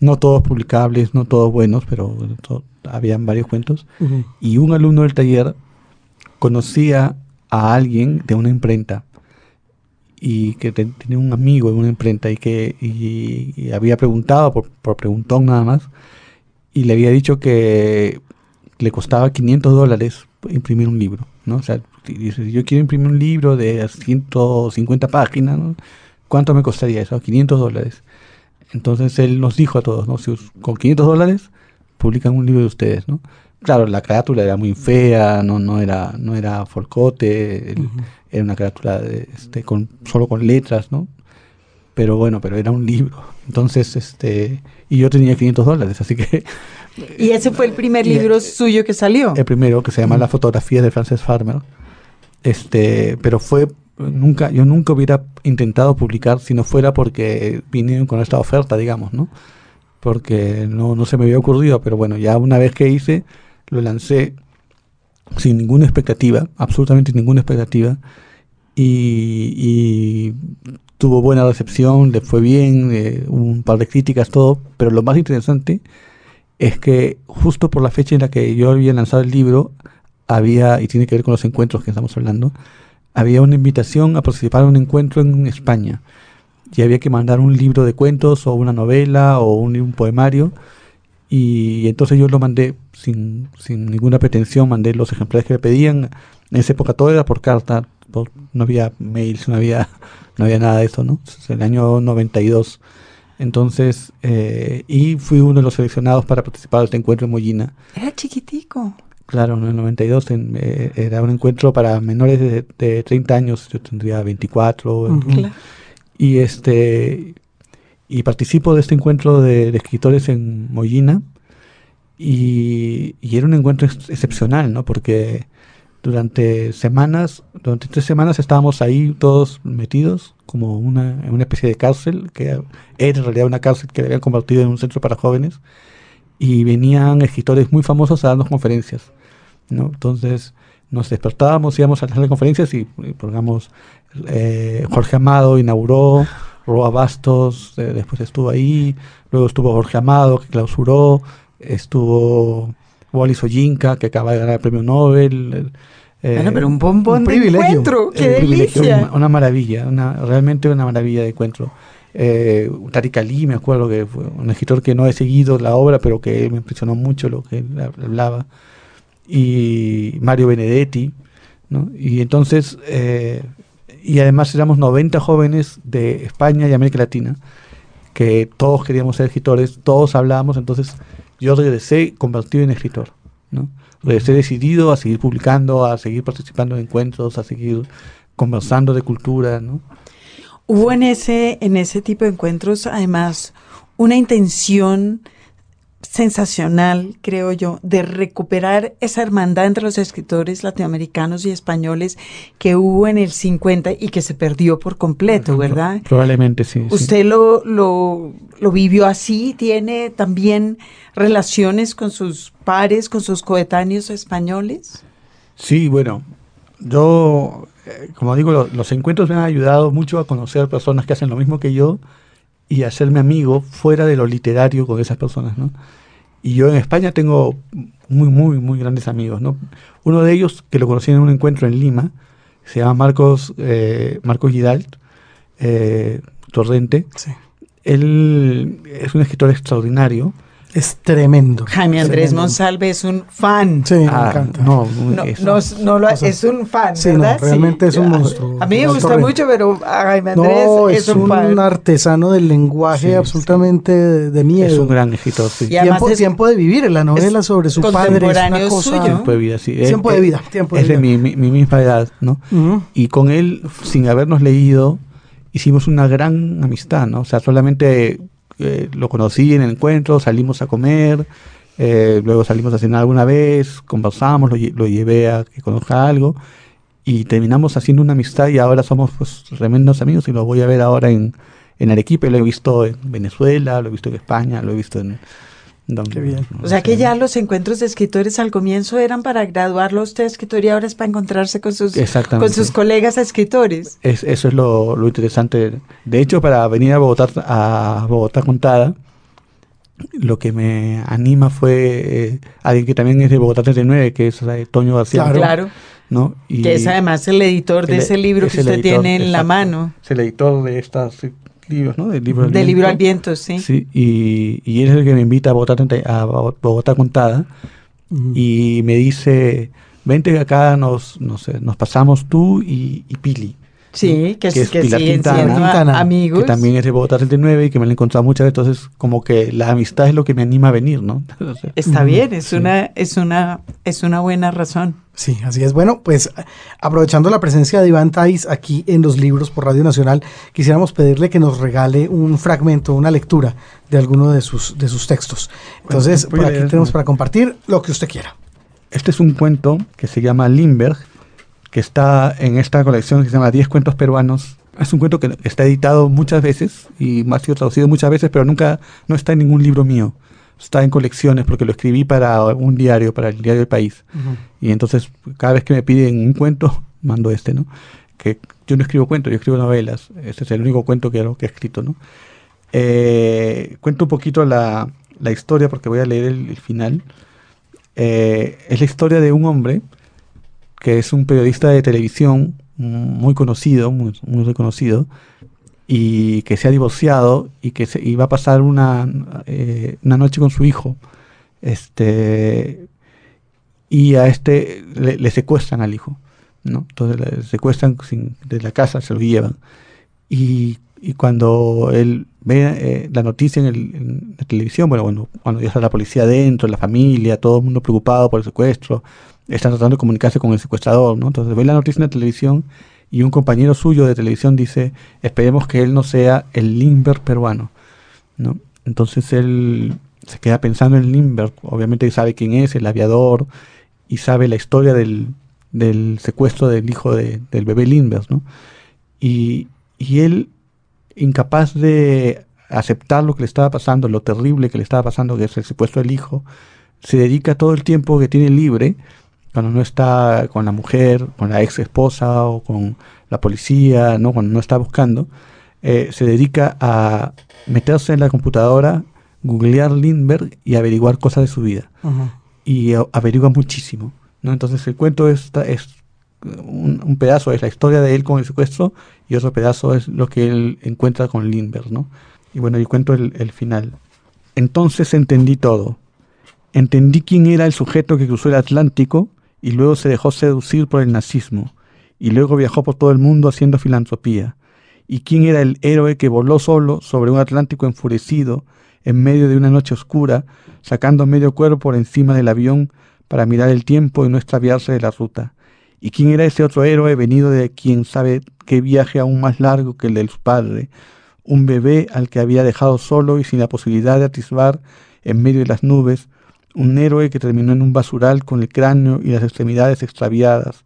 No todos publicables, no todos buenos, pero habían varios cuentos. Y un alumno del taller conocía a alguien de una imprenta y que tenía un amigo en una imprenta y que y, había preguntado por, por preguntón nada más y le había dicho que le costaba 500 dólares imprimir un libro, ¿no? O sea, dice, yo quiero imprimir un libro de 150 páginas, ¿no? ¿Cuánto me costaría eso? 500 dólares. Entonces él nos dijo a todos, ¿no? Si con 500 dólares publican un libro de ustedes, ¿no? Claro, la carátula era muy fea, no, no era, no era folcote, era una carátula de, este, con, solo con letras, ¿no? Pero bueno, pero era un libro. Entonces, este, y yo tenía 500 dólares, así que y ese fue el primer libro suyo que salió. El primero, que se llama La fotografía de Frances Farmer. Este, pero fue nunca, yo nunca hubiera intentado publicar si no fuera porque vinieron con esta oferta, digamos, ¿no? Porque no, no se me había ocurrido, pero bueno, ya una vez que hice, lo lancé sin ninguna expectativa, absolutamente ninguna expectativa, y, tuvo buena recepción, le fue bien, eh, un par de críticas, todo, pero lo más interesante es que justo por la fecha en la que yo había lanzado el libro, había, y tiene que ver con los encuentros que estamos hablando, había una invitación a participar en un encuentro en España. Y había que mandar un libro de cuentos o una novela o un, poemario. Y, entonces yo lo mandé sin, sin, ninguna pretensión, mandé los ejemplares que me pedían. En esa época todo era por carta, no había mails, no había, no había nada de eso, ¿no? Es el año 92. Entonces, eh, y fui uno de los seleccionados para participar de este encuentro en Mollina. Era chiquitico. Claro, en el 92 eh, era un encuentro para menores de, 30 años, yo tendría 24. Y este y participo de este encuentro de, escritores en Mollina y, y, era un encuentro excepcional, ¿no? Porque durante semanas, durante tres semanas estábamos ahí todos metidos como una, en una especie de cárcel, que era en realidad una cárcel que habían convertido en un centro para jóvenes, y venían escritores muy famosos a darnos conferencias. ¿no? Entonces nos despertábamos, íbamos a las conferencias y, digamos, eh, Jorge Amado inauguró, Roa Bastos eh, después estuvo ahí, luego estuvo Jorge Amado que clausuró, estuvo Wallis Oyinka que acaba de ganar el premio Nobel, bueno, pero un bombón de encuentro, qué delicia. Una, maravilla, una, realmente una maravilla de encuentro. Eh, Tariq Ali, me acuerdo que fue un escritor que no he seguido la obra, pero que me impresionó mucho lo que él hablaba. Y Mario Benedetti, ¿no? Y entonces, eh, y además éramos 90 jóvenes de España y América Latina, que todos queríamos ser escritores, todos hablábamos, entonces yo regresé convertido en escritor, ¿no? Regresé decidido a seguir publicando, a seguir participando en encuentros, a seguir conversando de cultura, ¿no? Hubo en ese, en ese tipo de encuentros, además, una intención sensacional, creo yo, de recuperar esa hermandad entre los escritores latinoamericanos y españoles que hubo en el 50 y que se perdió por completo, ¿verdad? Probablemente sí. ¿Usted Lo, lo, lo, vivió así? ¿Tiene también relaciones con sus pares, con sus coetáneos españoles? Sí, bueno, yo, eh, como digo, los encuentros me han ayudado mucho a conocer personas que hacen lo mismo que yo y hacerme amigo fuera de lo literario con esas personas, ¿no? Y yo en España tengo muy, muy, muy grandes amigos, ¿no? Uno de ellos, que lo conocí en un encuentro en Lima, se llama Marcos, eh, Marcos Gidalt, eh, Torrente. Sí. Él es un escritor extraordinario, es tremendo. Jaime Andrés Monsalve es un fan. Sí, me ah, encanta. No, no, no, lo, es un fan, sí, ¿verdad? realmente es un monstruo. A mí me gusta mucho, pero a Jaime Andrés es, un, un artesano del lenguaje absolutamente de miedo. Es un gran escritor, sí. tiempo, tiempo de vivir, la novela sobre su padre es una cosa... Tiempo de vida, sí. Tiempo de vida, tiempo de vida. Es de mi, mi, mi, misma edad, ¿no? Y con él, sin habernos leído, hicimos una gran amistad, ¿no? O sea, solamente eh, lo conocí en el encuentro, salimos a comer, eh, luego salimos a cenar alguna vez, conversamos, lo, llevé a que conozca algo y terminamos haciendo una amistad y ahora somos pues tremendos amigos y lo voy a ver ahora en, en Arequipa, lo he visto en Venezuela, lo he visto en España, lo he visto en, Qué bien. o sea que ya los encuentros de escritores al comienzo eran para graduarlo usted a escritor y ahora es para encontrarse con sus, con sus colegas escritores. Es, eso es lo, lo, interesante. De hecho, para venir a Bogotá, a Bogotá Contada, lo que me anima fue eh, alguien que también es de Bogotá 39, que es eh, Toño García. Claro. ¿no? Y que es además el editor de ese libro que usted tiene en la mano. Es el editor de estas libros, ¿no? Del libro al, viento. libro al viento, sí. Sí, y, y él es el que me invita a Bogotá, a Bogotá Contada y me dice, vente acá, nos, nos, nos pasamos tú y, y Pili. Sí, que, es, que Pilar Quintana, amigos. Que también es de Bogotá 39 y que me lo he encontrado muchas veces. Entonces, como que la amistad es lo que me anima a venir, ¿no? Está bien, es, una, es, una, es una buena razón. Sí, así es. Bueno, pues aprovechando la presencia de Iván Tais aquí en los libros por Radio Nacional, quisiéramos pedirle que nos regale un fragmento, una lectura de alguno de sus, de sus textos. Entonces, por aquí tenemos para compartir lo que usted quiera. Este es un cuento que se llama Limberg que está en esta colección que se llama 10 cuentos peruanos. Es un cuento que está editado muchas veces y ha sido traducido muchas veces, pero nunca no está en ningún libro mío. Está en colecciones porque lo escribí para un diario, para el diario del país. Y entonces cada vez que me piden un cuento, mando este, ¿no? Que yo no escribo cuentos, yo escribo novelas. Este es el único cuento que, que he escrito, ¿no? Eh, cuento un poquito la, la, historia porque voy a leer el, final. Eh, es la historia de un hombre que es un periodista de televisión muy conocido, muy, reconocido, y que se ha divorciado y que se, iba a pasar una, eh, una noche con su hijo. Este, y a este le, secuestran al hijo. ¿no? Entonces le secuestran sin, de la casa, se lo llevan. Y, y cuando él ve eh, la noticia en, el, en, la televisión, bueno, bueno, cuando ya está la policía adentro, la familia, todo el mundo preocupado por el secuestro, están tratando de comunicarse con el secuestrador, ¿no? Entonces ve la noticia en la televisión y un compañero suyo de televisión dice, esperemos que él no sea el Limber peruano, ¿no? Entonces él se queda pensando en Limber, obviamente sabe quién es, el aviador, y sabe la historia del, del secuestro del hijo de, del bebé Lindbergh, ¿no? Y, y él, incapaz de aceptar lo que le estaba pasando, lo terrible que le estaba pasando, que es el secuestro del hijo, se dedica todo el tiempo que tiene libre cuando no está con la mujer, con la ex esposa o con la policía, ¿no? cuando no está buscando, eh, se dedica a meterse en la computadora, googlear Lindbergh y averiguar cosas de su vida. Y averigua muchísimo. ¿no? Entonces el cuento es, es un, pedazo es la historia de él con el secuestro y otro pedazo es lo que él encuentra con Lindbergh, ¿no? Y bueno, yo cuento el, el final. Entonces entendí todo. Entendí quién era el sujeto que cruzó el Atlántico y luego se dejó seducir por el nazismo y luego viajó por todo el mundo haciendo filantropía. Y quién era el héroe que voló solo sobre un Atlántico enfurecido en medio de una noche oscura, sacando medio cuerpo por encima del avión para mirar el tiempo y no extraviarse de la ruta. ¿Y quién era ese otro héroe venido de quien sabe qué viaje aún más largo que el de su padre? Un bebé al que había dejado solo y sin la posibilidad de atisbar en medio de las nubes, un héroe que terminó en un basural con el cráneo y las extremidades extraviadas,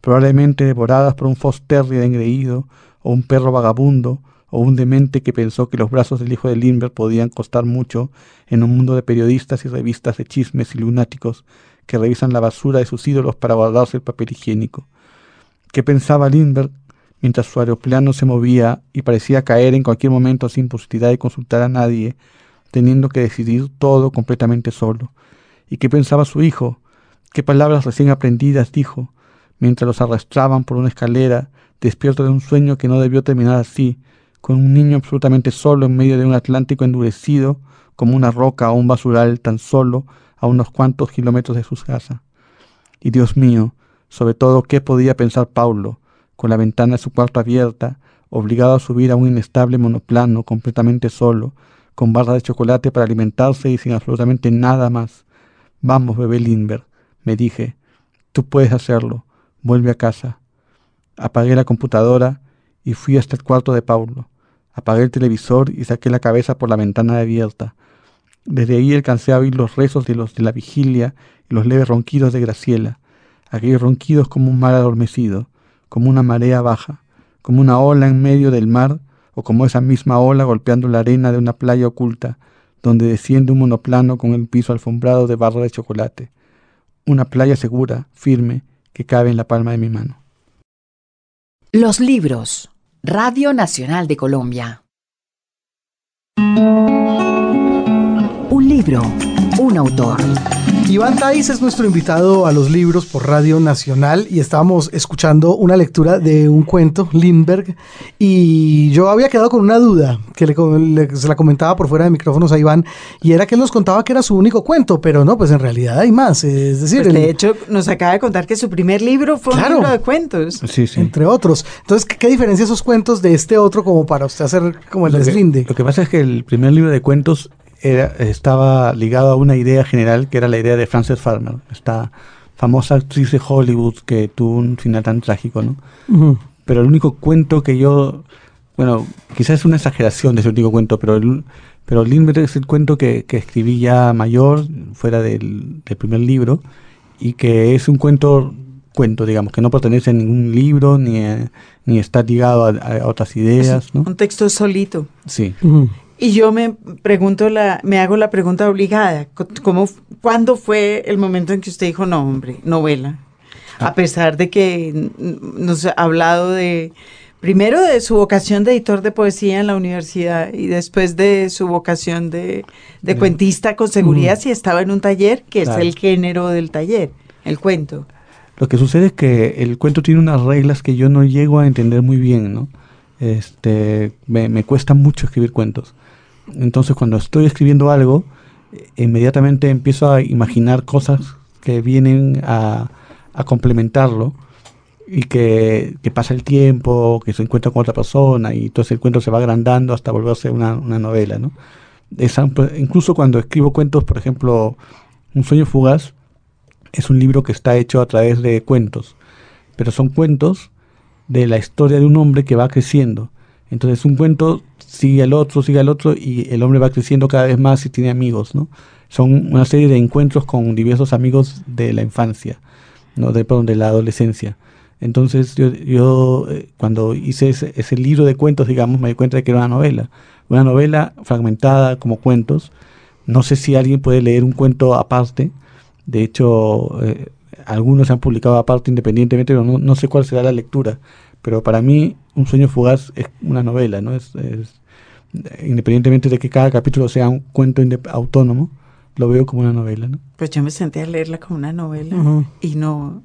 probablemente devoradas por un Fosterrier engreído, o un perro vagabundo, o un demente que pensó que los brazos del hijo de Lindbergh podían costar mucho en un mundo de periodistas y revistas de chismes y lunáticos que revisan la basura de sus ídolos para guardarse el papel higiénico. ¿Qué pensaba Lindbergh mientras su aeroplano se movía y parecía caer en cualquier momento sin posibilidad de consultar a nadie, teniendo que decidir todo completamente solo? ¿Y qué pensaba su hijo? ¿Qué palabras recién aprendidas dijo mientras los arrastraban por una escalera, despierto de un sueño que no debió terminar así, con un niño absolutamente solo en medio de un Atlántico endurecido como una roca o un basural tan solo a unos cuantos kilómetros de su casa. Y Dios mío, sobre todo, ¿qué podía pensar Paulo, con la ventana de su cuarto abierta, obligado a subir a un inestable monoplano completamente solo, con barra de chocolate para alimentarse y sin absolutamente nada más? Vamos, bebé Lindbergh, me dije, tú puedes hacerlo, vuelve a casa. Apagué la computadora y fui hasta el cuarto de Paulo. Apagué el televisor y saqué la cabeza por la ventana abierta. Desde ahí alcancé a oír los rezos de los de la vigilia y los leves ronquidos de Graciela, aquellos ronquidos como un mar adormecido, como una marea baja, como una ola en medio del mar o como esa misma ola golpeando la arena de una playa oculta, donde desciende un monoplano con el piso alfombrado de barra de chocolate. Una playa segura, firme, que cabe en la palma de mi mano. Los libros. Radio Nacional de Colombia. Un libro, un autor. Iván Tais es nuestro invitado a los libros por Radio Nacional y estábamos escuchando una lectura de un cuento, Lindbergh, y yo había quedado con una duda que se la comentaba por fuera de micrófonos a Iván, y era que él nos contaba que era su único cuento, pero no, pues en realidad hay más. Es decir, pues de hecho, nos acaba de contar que su primer libro fue un libro de cuentos. Sí, sí. Entre otros. Entonces, ¿qué, diferencia esos cuentos de este otro como para usted hacer como el deslinde? lo que pasa es que el primer libro de cuentos estaba ligado a una idea general que era la idea de Frances Farmer, esta famosa actriz de Hollywood que tuvo un final tan trágico, ¿no? Pero el único cuento que yo, bueno, quizás es una exageración de ese único cuento, pero el, pero Lindbergh es el cuento que, que escribí ya mayor, fuera del, primer libro, y que es un cuento cuento, digamos, que no pertenece a ningún libro ni, ni está ligado a, otras ideas. ¿no? Un texto solito. Sí. Y yo me pregunto, la, me hago la pregunta obligada, ¿cómo, ¿cuándo fue el momento en que usted dijo, no, hombre, novela? A pesar de que nos ha hablado de, primero de su vocación de editor de poesía en la universidad y después de su vocación de, cuentista con seguridad si estaba en un taller, que es el género del taller, el cuento. Lo que sucede es que el cuento tiene unas reglas que yo no llego a entender muy bien, ¿no? Este, me, me cuesta mucho escribir cuentos. Entonces cuando estoy escribiendo algo, inmediatamente empiezo a imaginar cosas que vienen a, complementarlo y que, pasa el tiempo, que se encuentra con otra persona y todo ese cuento se va agrandando hasta volverse una, una novela. ¿no? incluso cuando escribo cuentos, por ejemplo, Un sueño fugaz es un libro que está hecho a través de cuentos, pero son cuentos de la historia de un hombre que va creciendo. Entonces un cuento sigue al otro, sigue al otro y el hombre va creciendo cada vez más y tiene amigos, ¿no? Son una serie de encuentros con diversos amigos de la infancia, ¿no? De, de la adolescencia. Entonces yo, yo eh, cuando hice ese, libro de cuentos, digamos, me di cuenta de que era una novela. Una novela fragmentada como cuentos. No sé si alguien puede leer un cuento aparte. De hecho, eh, algunos se han publicado aparte independientemente, pero no, no sé cuál será la lectura. Pero para mí, Un sueño fugaz es una novela, ¿no? Es, independientemente de que cada capítulo sea un cuento autónomo, lo veo como una novela, ¿no? Pues yo me senté a leerla como una novela y no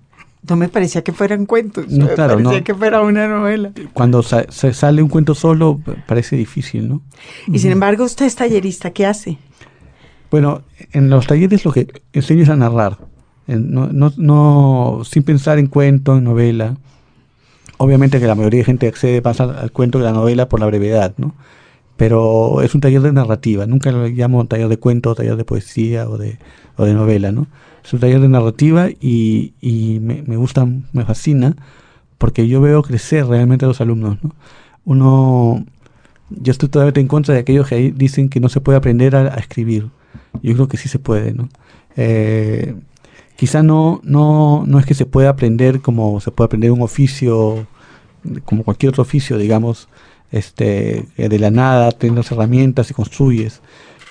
No me parecía que fueran cuentos, no, me parecía que fuera una novela. Cuando se sale un cuento solo parece difícil, ¿no? Y sin embargo usted es tallerista, ¿qué hace? Bueno, en los talleres lo que enseño es a narrar, no, no, no sin pensar en cuento, en novela. Obviamente que la mayoría de gente accede más al, cuento a la novela por la brevedad, ¿no? Pero es un taller de narrativa, nunca lo llamo taller de cuento, taller de poesía o de, o de novela, ¿no? Es un taller de narrativa y, me, me, gusta, me fascina, porque yo veo crecer realmente a los alumnos, ¿no? Uno, yo estoy totalmente en contra de aquellos que dicen que no se puede aprender a, escribir. Yo creo que sí se puede, ¿no? Eh, quizá no, no, no es que se pueda aprender como se puede aprender un oficio, como cualquier otro oficio, digamos, este, de la nada, tienes herramientas y construyes.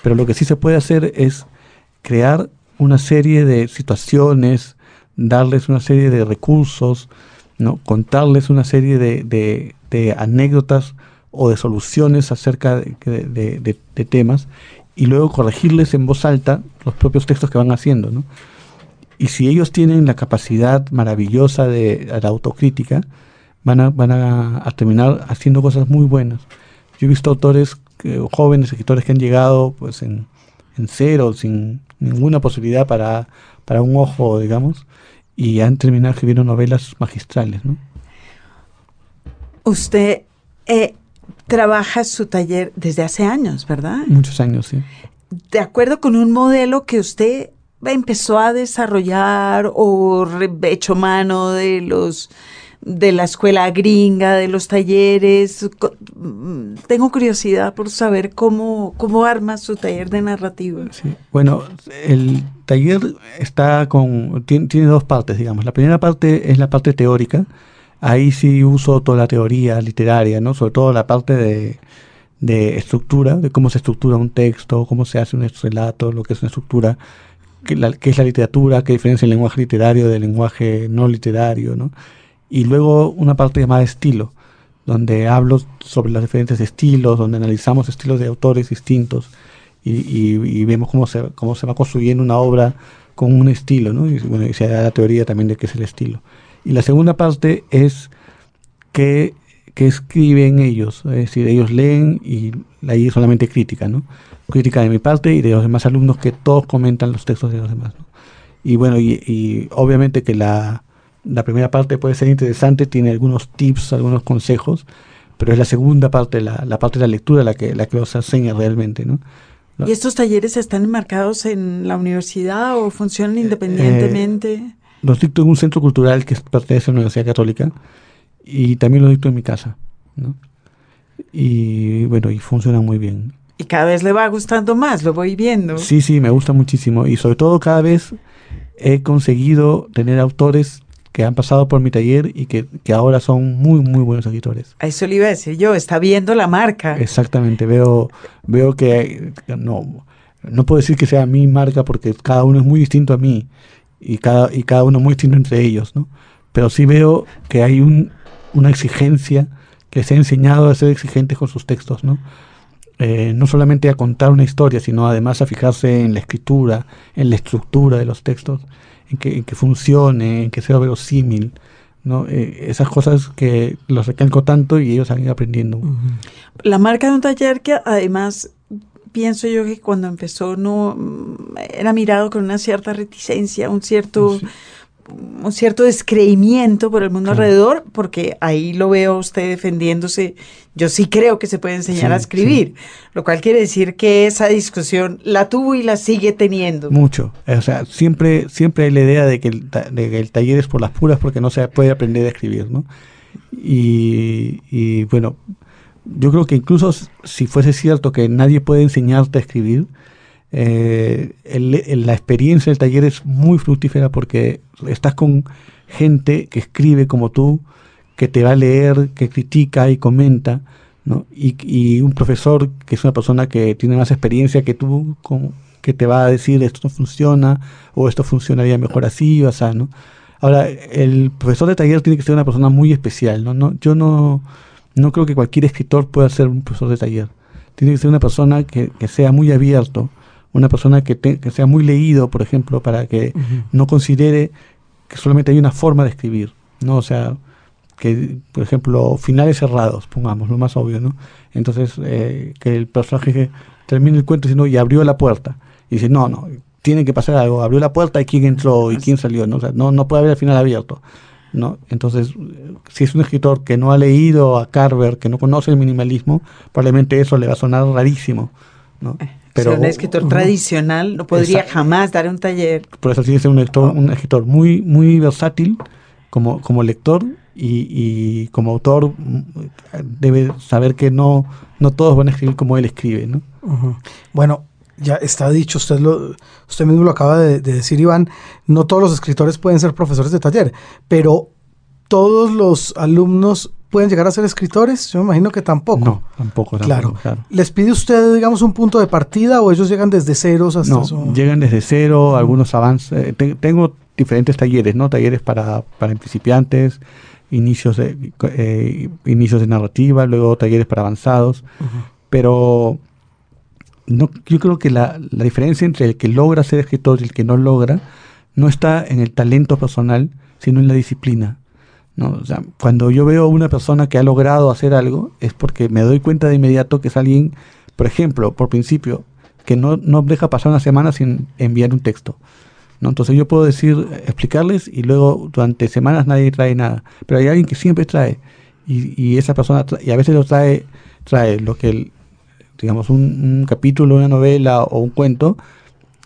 Pero lo que sí se puede hacer es crear una serie de situaciones, darles una serie de recursos, ¿no? contarles una serie de, de, anécdotas o de soluciones acerca de, de, temas y luego corregirles en voz alta los propios textos que van haciendo. ¿no? Y si ellos tienen la capacidad maravillosa de, la autocrítica, van a, van a, terminar haciendo cosas muy buenas. Yo he visto autores, jóvenes escritores que han llegado pues en, en cero, sin ninguna posibilidad para, para un ojo, digamos, y han terminado escribiendo novelas magistrales. ¿no? Usted eh, trabaja su taller desde hace años, ¿verdad? Muchos años, sí. De acuerdo con un modelo que usted empezó a desarrollar o hecho mano de los de la escuela gringa, de los talleres. Mm, tengo curiosidad por saber cómo, cómo arma su taller de narrativa. Bueno, el taller está con tiene, tiene, dos partes, digamos. La primera parte es la parte teórica. Ahí sí uso toda la teoría literaria, ¿no? Sobre todo la parte de, de estructura, de cómo se estructura un texto, cómo se hace un relato, lo que es una estructura qué, es la literatura, qué diferencia el lenguaje literario del lenguaje no literario, ¿no? Y luego una parte llamada estilo, donde hablo sobre los diferentes estilos, donde analizamos estilos de autores distintos y, vemos cómo se, cómo se va construyendo una obra con un estilo, ¿no? Y, bueno, y se da la teoría también de qué es el estilo. Y la segunda parte es que, que escriben ellos, es decir, ellos leen y ahí solamente crítica, ¿no? crítica de mi parte y de los demás alumnos que todos comentan los textos de los demás. Y bueno, y, obviamente que la, primera parte puede ser interesante, tiene algunos tips, algunos consejos, pero es la segunda parte, la, la parte de la lectura la que, la que os enseña realmente, ¿no? ¿Y estos talleres están enmarcados en la universidad o funcionan eh, independientemente? Eh, los dicto en un centro cultural que pertenece a la Universidad Católica y también los dicto en mi casa, ¿no? Y bueno, y funciona muy bien. Y cada vez le va gustando más, lo voy viendo. Sí, sí, me gusta muchísimo. Y sobre todo cada vez he conseguido tener autores que han pasado por mi taller y que, ahora son muy, muy buenos escritores. A eso le iba a decir yo, está viendo la marca. Exactamente, veo, veo que no, no puedo decir que sea mi marca porque cada uno es muy distinto a mí y cada, y cada uno muy distinto entre ellos, ¿no? Pero sí veo que hay un, una exigencia que se ha enseñado a ser exigentes con sus textos, ¿no? Eh, no solamente a contar una historia, sino además a fijarse en la escritura, en la estructura de los textos, en que, que funcione, en que sea verosímil. ¿no? Eh, esas cosas que los recalco tanto y ellos han ido aprendiendo. La marca de un taller que además pienso yo que cuando empezó no mm, era mirado con una cierta reticencia, un cierto un cierto descreimiento por el mundo alrededor, porque ahí lo veo a usted defendiéndose. Yo sí creo que se puede enseñar a escribir, lo cual quiere decir que esa discusión la tuvo y la sigue teniendo. Mucho. O sea, siempre, siempre hay la idea de que, el, el taller es por las puras porque no se puede aprender a escribir, ¿no? Y, y bueno, yo creo que incluso si fuese cierto que nadie puede enseñarte a escribir, eh, la experiencia del taller es muy fructífera porque estás con gente que escribe como tú, que te va a leer, que critica y comenta, ¿no? y, un profesor que es una persona que tiene más experiencia que tú, que te va a decir esto no funciona o esto funcionaría mejor así o así, ¿no? Ahora, el profesor de taller tiene que ser una persona muy especial, ¿no? no yo no, no creo que cualquier escritor pueda ser un profesor de taller. Tiene que ser una persona que, que sea muy abierto, una persona que, que sea muy leído, por ejemplo, para que no considere que solamente hay una forma de escribir, ¿no? O sea, que, por ejemplo, finales cerrados, pongamos, lo más obvio, ¿no? Entonces, eh, que el personaje termine el cuento diciendo, y abrió la puerta. Y dice, no, no, tiene que pasar algo. Abrió la puerta y quién entró y quién salió, ¿no? O sea, no, no puede haber el final abierto. ¿no? Entonces, si es un escritor que no ha leído a Carver, que no conoce el minimalismo, probablemente eso le va a sonar rarísimo, ¿no? Eh, Pero, un escritor tradicional no podría jamás dar un taller. Por eso sí es un escritor, un escritor muy, muy versátil como, como lector y, y, como autor mm, debe saber que no, no todos van a escribir como él escribe, ¿no? Bueno, ya está dicho, usted, lo, usted mismo lo acaba de, decir, Iván, no todos los escritores pueden ser profesores de taller, pero todos los alumnos pueden llegar a ser escritores, yo me imagino que tampoco. No, tampoco. claro. ¿Les pide usted, digamos, un punto de partida o ellos llegan desde ceros hasta no, llegan desde cero, algunos avances. Eh, tengo diferentes talleres, ¿no? Talleres para, para principiantes, inicios de, eh, inicios de narrativa, luego talleres para avanzados, pero no, yo creo que la, la, diferencia entre el que logra ser escritor y el que no logra no está en el talento personal, sino en la disciplina. ¿No? O sea, cuando yo veo a una persona que ha logrado hacer algo, es porque me doy cuenta de inmediato que es alguien, por ejemplo, por principio, que no, no deja pasar una semana sin enviar un texto. ¿no? Entonces yo puedo decir, explicarles y luego durante semanas nadie trae nada. Pero hay alguien que siempre trae. Y, y esa persona, y a veces lo trae, trae lo que el, digamos, un, capítulo, una novela o un cuento,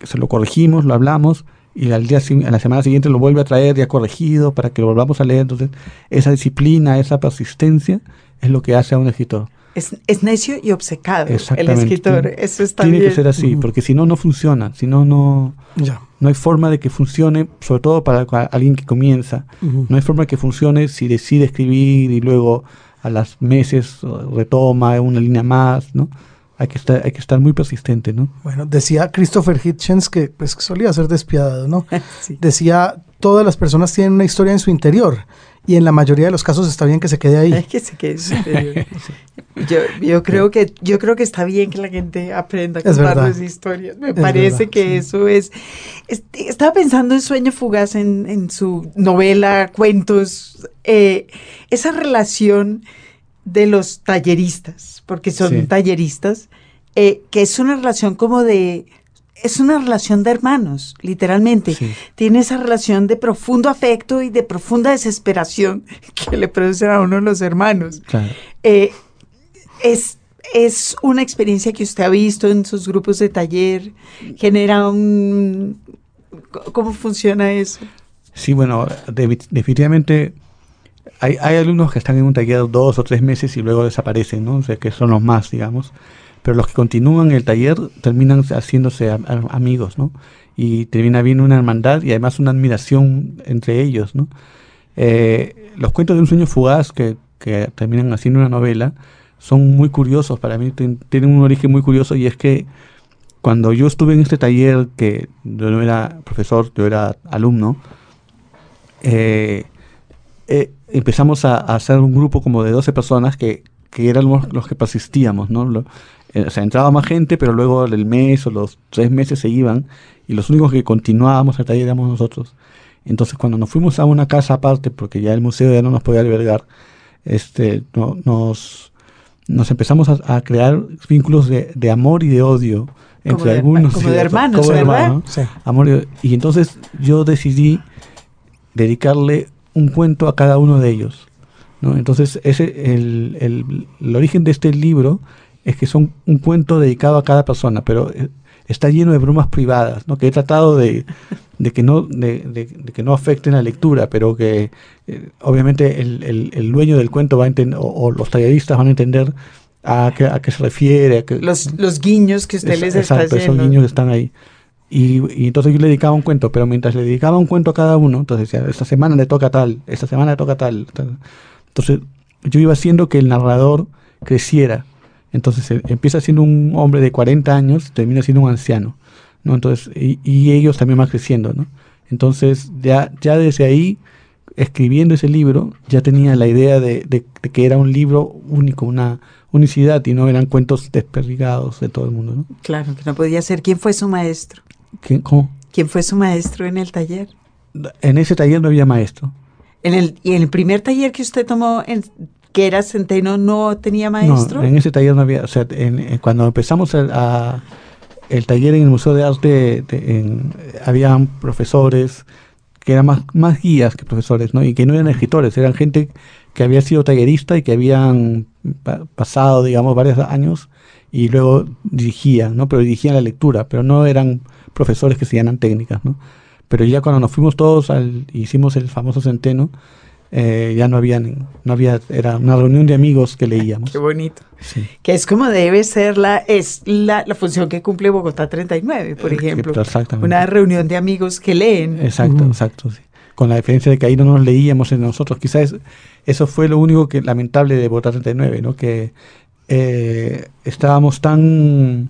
se lo corregimos, lo hablamos, y al día a la semana siguiente lo vuelve a traer ya corregido para que lo volvamos a leer. Entonces, esa disciplina, esa persistencia es lo que hace a un escritor. Es, es necio y obcecado el escritor. Eso está Tiene que ser así, porque si no, no funciona. Si no, no, no hay forma de que funcione, sobre todo para alguien que comienza. No hay forma de que funcione si decide escribir y luego a las meses retoma una línea más, ¿no? Hay que estar, hay que estar muy persistente, ¿no? Bueno, decía Christopher Hitchens que pues solía ser despiadado, ¿no? Decía, todas las personas tienen una historia en su interior y en la mayoría de los casos está bien que se quede ahí. Es que se quede yo, yo, creo que, yo creo que está bien que la gente aprenda a contar las historias. Me parece que eso es, Estaba pensando en Sueño Fugaz, en, en su novela, cuentos, eh, esa relación de los talleristas, porque son talleristas, eh, que es una relación como de es una relación de hermanos, literalmente. Tiene esa relación de profundo afecto y de profunda desesperación que le producen a uno los hermanos. Eh, es, es una experiencia que usted ha visto en sus grupos de taller, genera un... ¿Cómo funciona eso? Sí, bueno, definitivamente hay, hay alumnos que están en un taller dos o tres meses y luego desaparecen, ¿no? O sea, que son los más, digamos. Pero los que continúan el taller terminan haciéndose amigos, ¿no? Y termina bien una hermandad y además una admiración entre ellos, ¿no? Eh, los cuentos de un sueño fugaz que, que terminan haciendo una novela son muy curiosos para mí, tienen un origen muy curioso y es que cuando yo estuve en este taller, que yo no era profesor, yo era alumno, eh, eh, empezamos a, hacer un grupo como de 12 personas que, que éramos los que persistíamos, ¿no? Eh, o sea, entraba más gente, pero luego el mes o los tres meses se iban y los únicos que continuábamos el taller éramos nosotros. Entonces, cuando nos fuimos a una casa aparte, porque ya el museo ya no nos podía albergar, este, no, nos, nos empezamos a, crear vínculos de, de, amor y de odio entre algunos. Como de hermanos, ¿verdad? Amor y, y entonces yo decidí dedicarle un cuento a cada uno de ellos. ¿no? Entonces, ese, el, el, el, origen de este libro es que son un cuento dedicado a cada persona, pero eh, está lleno de bromas privadas, ¿no? que he tratado de, de que, no, de, de, que no afecten la lectura, pero que eh, obviamente el, el, dueño del cuento va a entender, o, los talleristas van a entender a qué, a qué se refiere. A los, los guiños que usted les está exacto, Esos guiños están ahí. Y, entonces yo le dedicaba un cuento, pero mientras le dedicaba un cuento a cada uno, entonces decía, esta semana le toca tal, esta semana le toca tal. Entonces yo iba haciendo que el narrador creciera. Entonces eh, empieza siendo un hombre de 40 años, termina siendo un anciano. ¿no? Entonces, y, ellos también van creciendo. ¿no? Entonces ya, ya desde ahí, escribiendo ese libro, ya tenía la idea de, que era un libro único, una unicidad y no eran cuentos desperdigados de todo el mundo. ¿no? Claro, que no podía ser. ¿Quién fue su maestro? ¿Quién, ¿Cómo? ¿Quién fue su maestro en el taller? En ese taller no había maestro. En el, ¿Y en el primer taller que usted tomó, en, que era Centeno, no tenía maestro? No, en ese taller no había, o sea, cuando empezamos a, el taller en el Museo de Arte, en, habían profesores que eran más, más guías que profesores, ¿no? Y que no eran escritores, eran gente que había sido tallerista y que habían pasado, digamos, varios años y luego dirigían, ¿no? Pero dirigían la lectura, pero no eran profesores que se llaman técnicas, ¿no? Pero ya cuando nos fuimos todos, al, hicimos el famoso centeno, eh, ya no había, no había, era una reunión de amigos que leíamos. Qué bonito. Que es como debe ser la, es la, la función que cumple Bogotá 39, por ejemplo. Una reunión de amigos que leen. Exacto, exacto, sí. Con la diferencia de que ahí no nos leíamos en nosotros. Quizás eso fue lo único que lamentable de Bogotá 39, ¿no? Que eh, estábamos tan...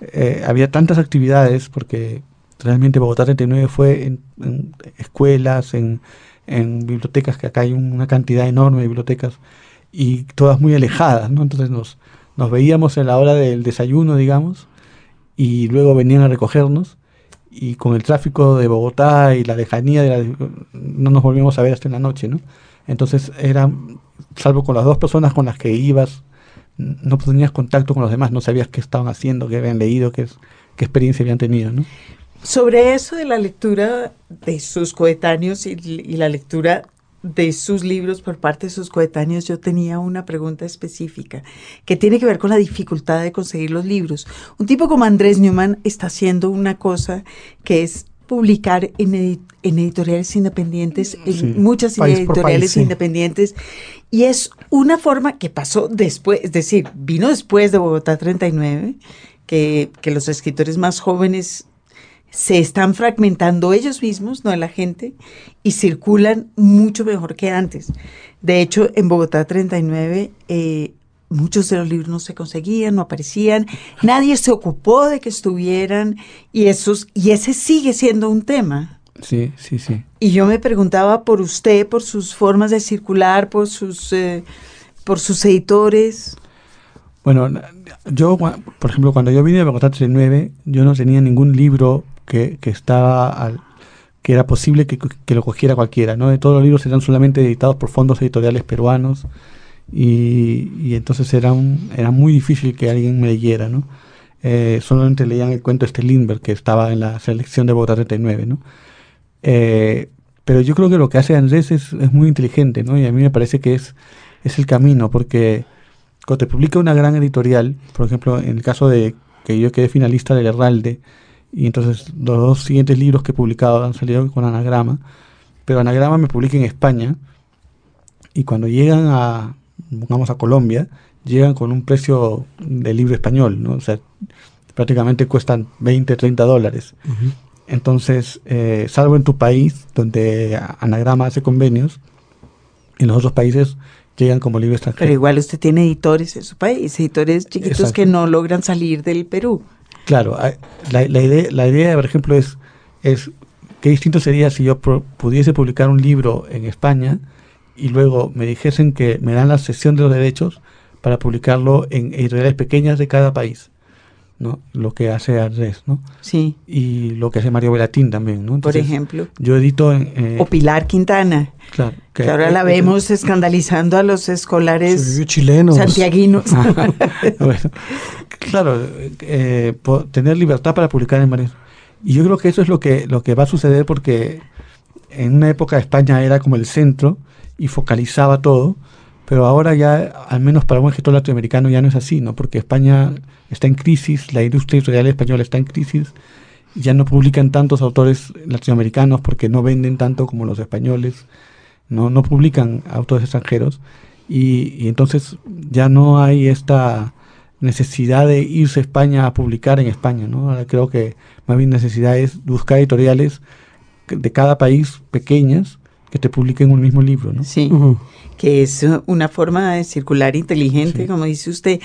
Eh, había tantas actividades porque realmente Bogotá 39 fue en escuelas, en en bibliotecas, que acá hay una cantidad enorme de bibliotecas y todas muy alejadas, ¿no? Entonces nos, nos veíamos en la hora del desayuno, digamos, y luego venían a recogernos y con el tráfico de Bogotá y la lejanía de la, no nos volvíamos a ver hasta en la noche, ¿no? Entonces era, salvo con las dos personas con las que ibas, no tenías contacto con los demás, no sabías qué estaban haciendo, qué habían leído, qué, experiencia habían tenido, ¿no? Sobre eso de la lectura de sus coetáneos y, la lectura de sus libros por parte de sus coetáneos, yo tenía una pregunta específica que tiene que ver con la dificultad de conseguir los libros. Un tipo como Andrés Newman está haciendo una cosa que es publicar en, editoriales independientes, en muchas editoriales independientes, y es una forma que pasó después, es decir, vino después de Bogotá 39, que, que los escritores más jóvenes se están fragmentando ellos mismos, no la gente, y circulan mucho mejor que antes. De hecho, en Bogotá 39, eh, muchos de los libros no se conseguían, no aparecían, nadie se ocupó de que estuvieran, y, esos, y ese sigue siendo un tema. Sí, sí, sí. Y yo me preguntaba por usted, por sus formas de circular, por sus, eh, por sus editores. Bueno, yo, por ejemplo, cuando yo vine a Bogotá 39, yo no tenía ningún libro que, estaba al, que era posible que, lo cogiera cualquiera, ¿no? De todos los libros eran solamente editados por fondos editoriales peruanos y, entonces era, un, era muy difícil que alguien me leyera, ¿no? Eh, solamente leían el cuento este Lindbergh que estaba en la selección de Bogotá 39, ¿no? Eh, pero yo creo que lo que hace Andrés es, es, muy inteligente, ¿no? Y a mí me parece que es, es el camino, porque cuando te publica una gran editorial, por ejemplo, en el caso de que yo quedé finalista del Herralde, y entonces los dos siguientes libros que he publicado han salido con anagrama, pero anagrama me publica en España y cuando llegan a, vamos a Colombia, llegan con un precio del libro español, ¿no? O sea, prácticamente cuestan 20, 30 dólares. Entonces, eh, salvo en tu país, donde Anagrama hace convenios, en los otros países llegan como libro extranjero. Pero igual usted tiene editores en su país, editores chiquitos que no logran salir del Perú. Claro, la, idea, la idea, por ejemplo, es, es qué distinto sería si yo pudiese publicar un libro en España y luego me dijesen que me dan la cesión de los derechos para publicarlo en editoriales pequeñas de cada país. ¿no? Lo que hace Andrés, ¿no? Sí. Y lo que hace Mario Velatín también, ¿no? Por ejemplo. Yo edito en... Eh, o Pilar Quintana. Claro. Que, ahora la vemos escandalizando a los escolares chilenos. santiaguinos. bueno, claro, eh, tener libertad para publicar en varios. Y yo creo que eso es lo que, lo que va a suceder porque en una época España era como el centro y focalizaba todo, pero ahora ya, al menos para un gestor latinoamericano, ya no es así, ¿no? Porque España está en crisis, la industria editorial española está en crisis, ya no publican tantos autores latinoamericanos porque no venden tanto como los españoles, no, no publican autores extranjeros, y, y entonces ya no hay esta necesidad de irse a España a publicar en España, ¿no? Ahora creo que más bien necesidad es buscar editoriales de cada país pequeñas que te publiquen un mismo libro, ¿no? Sí, que es una forma de circular inteligente, como dice usted.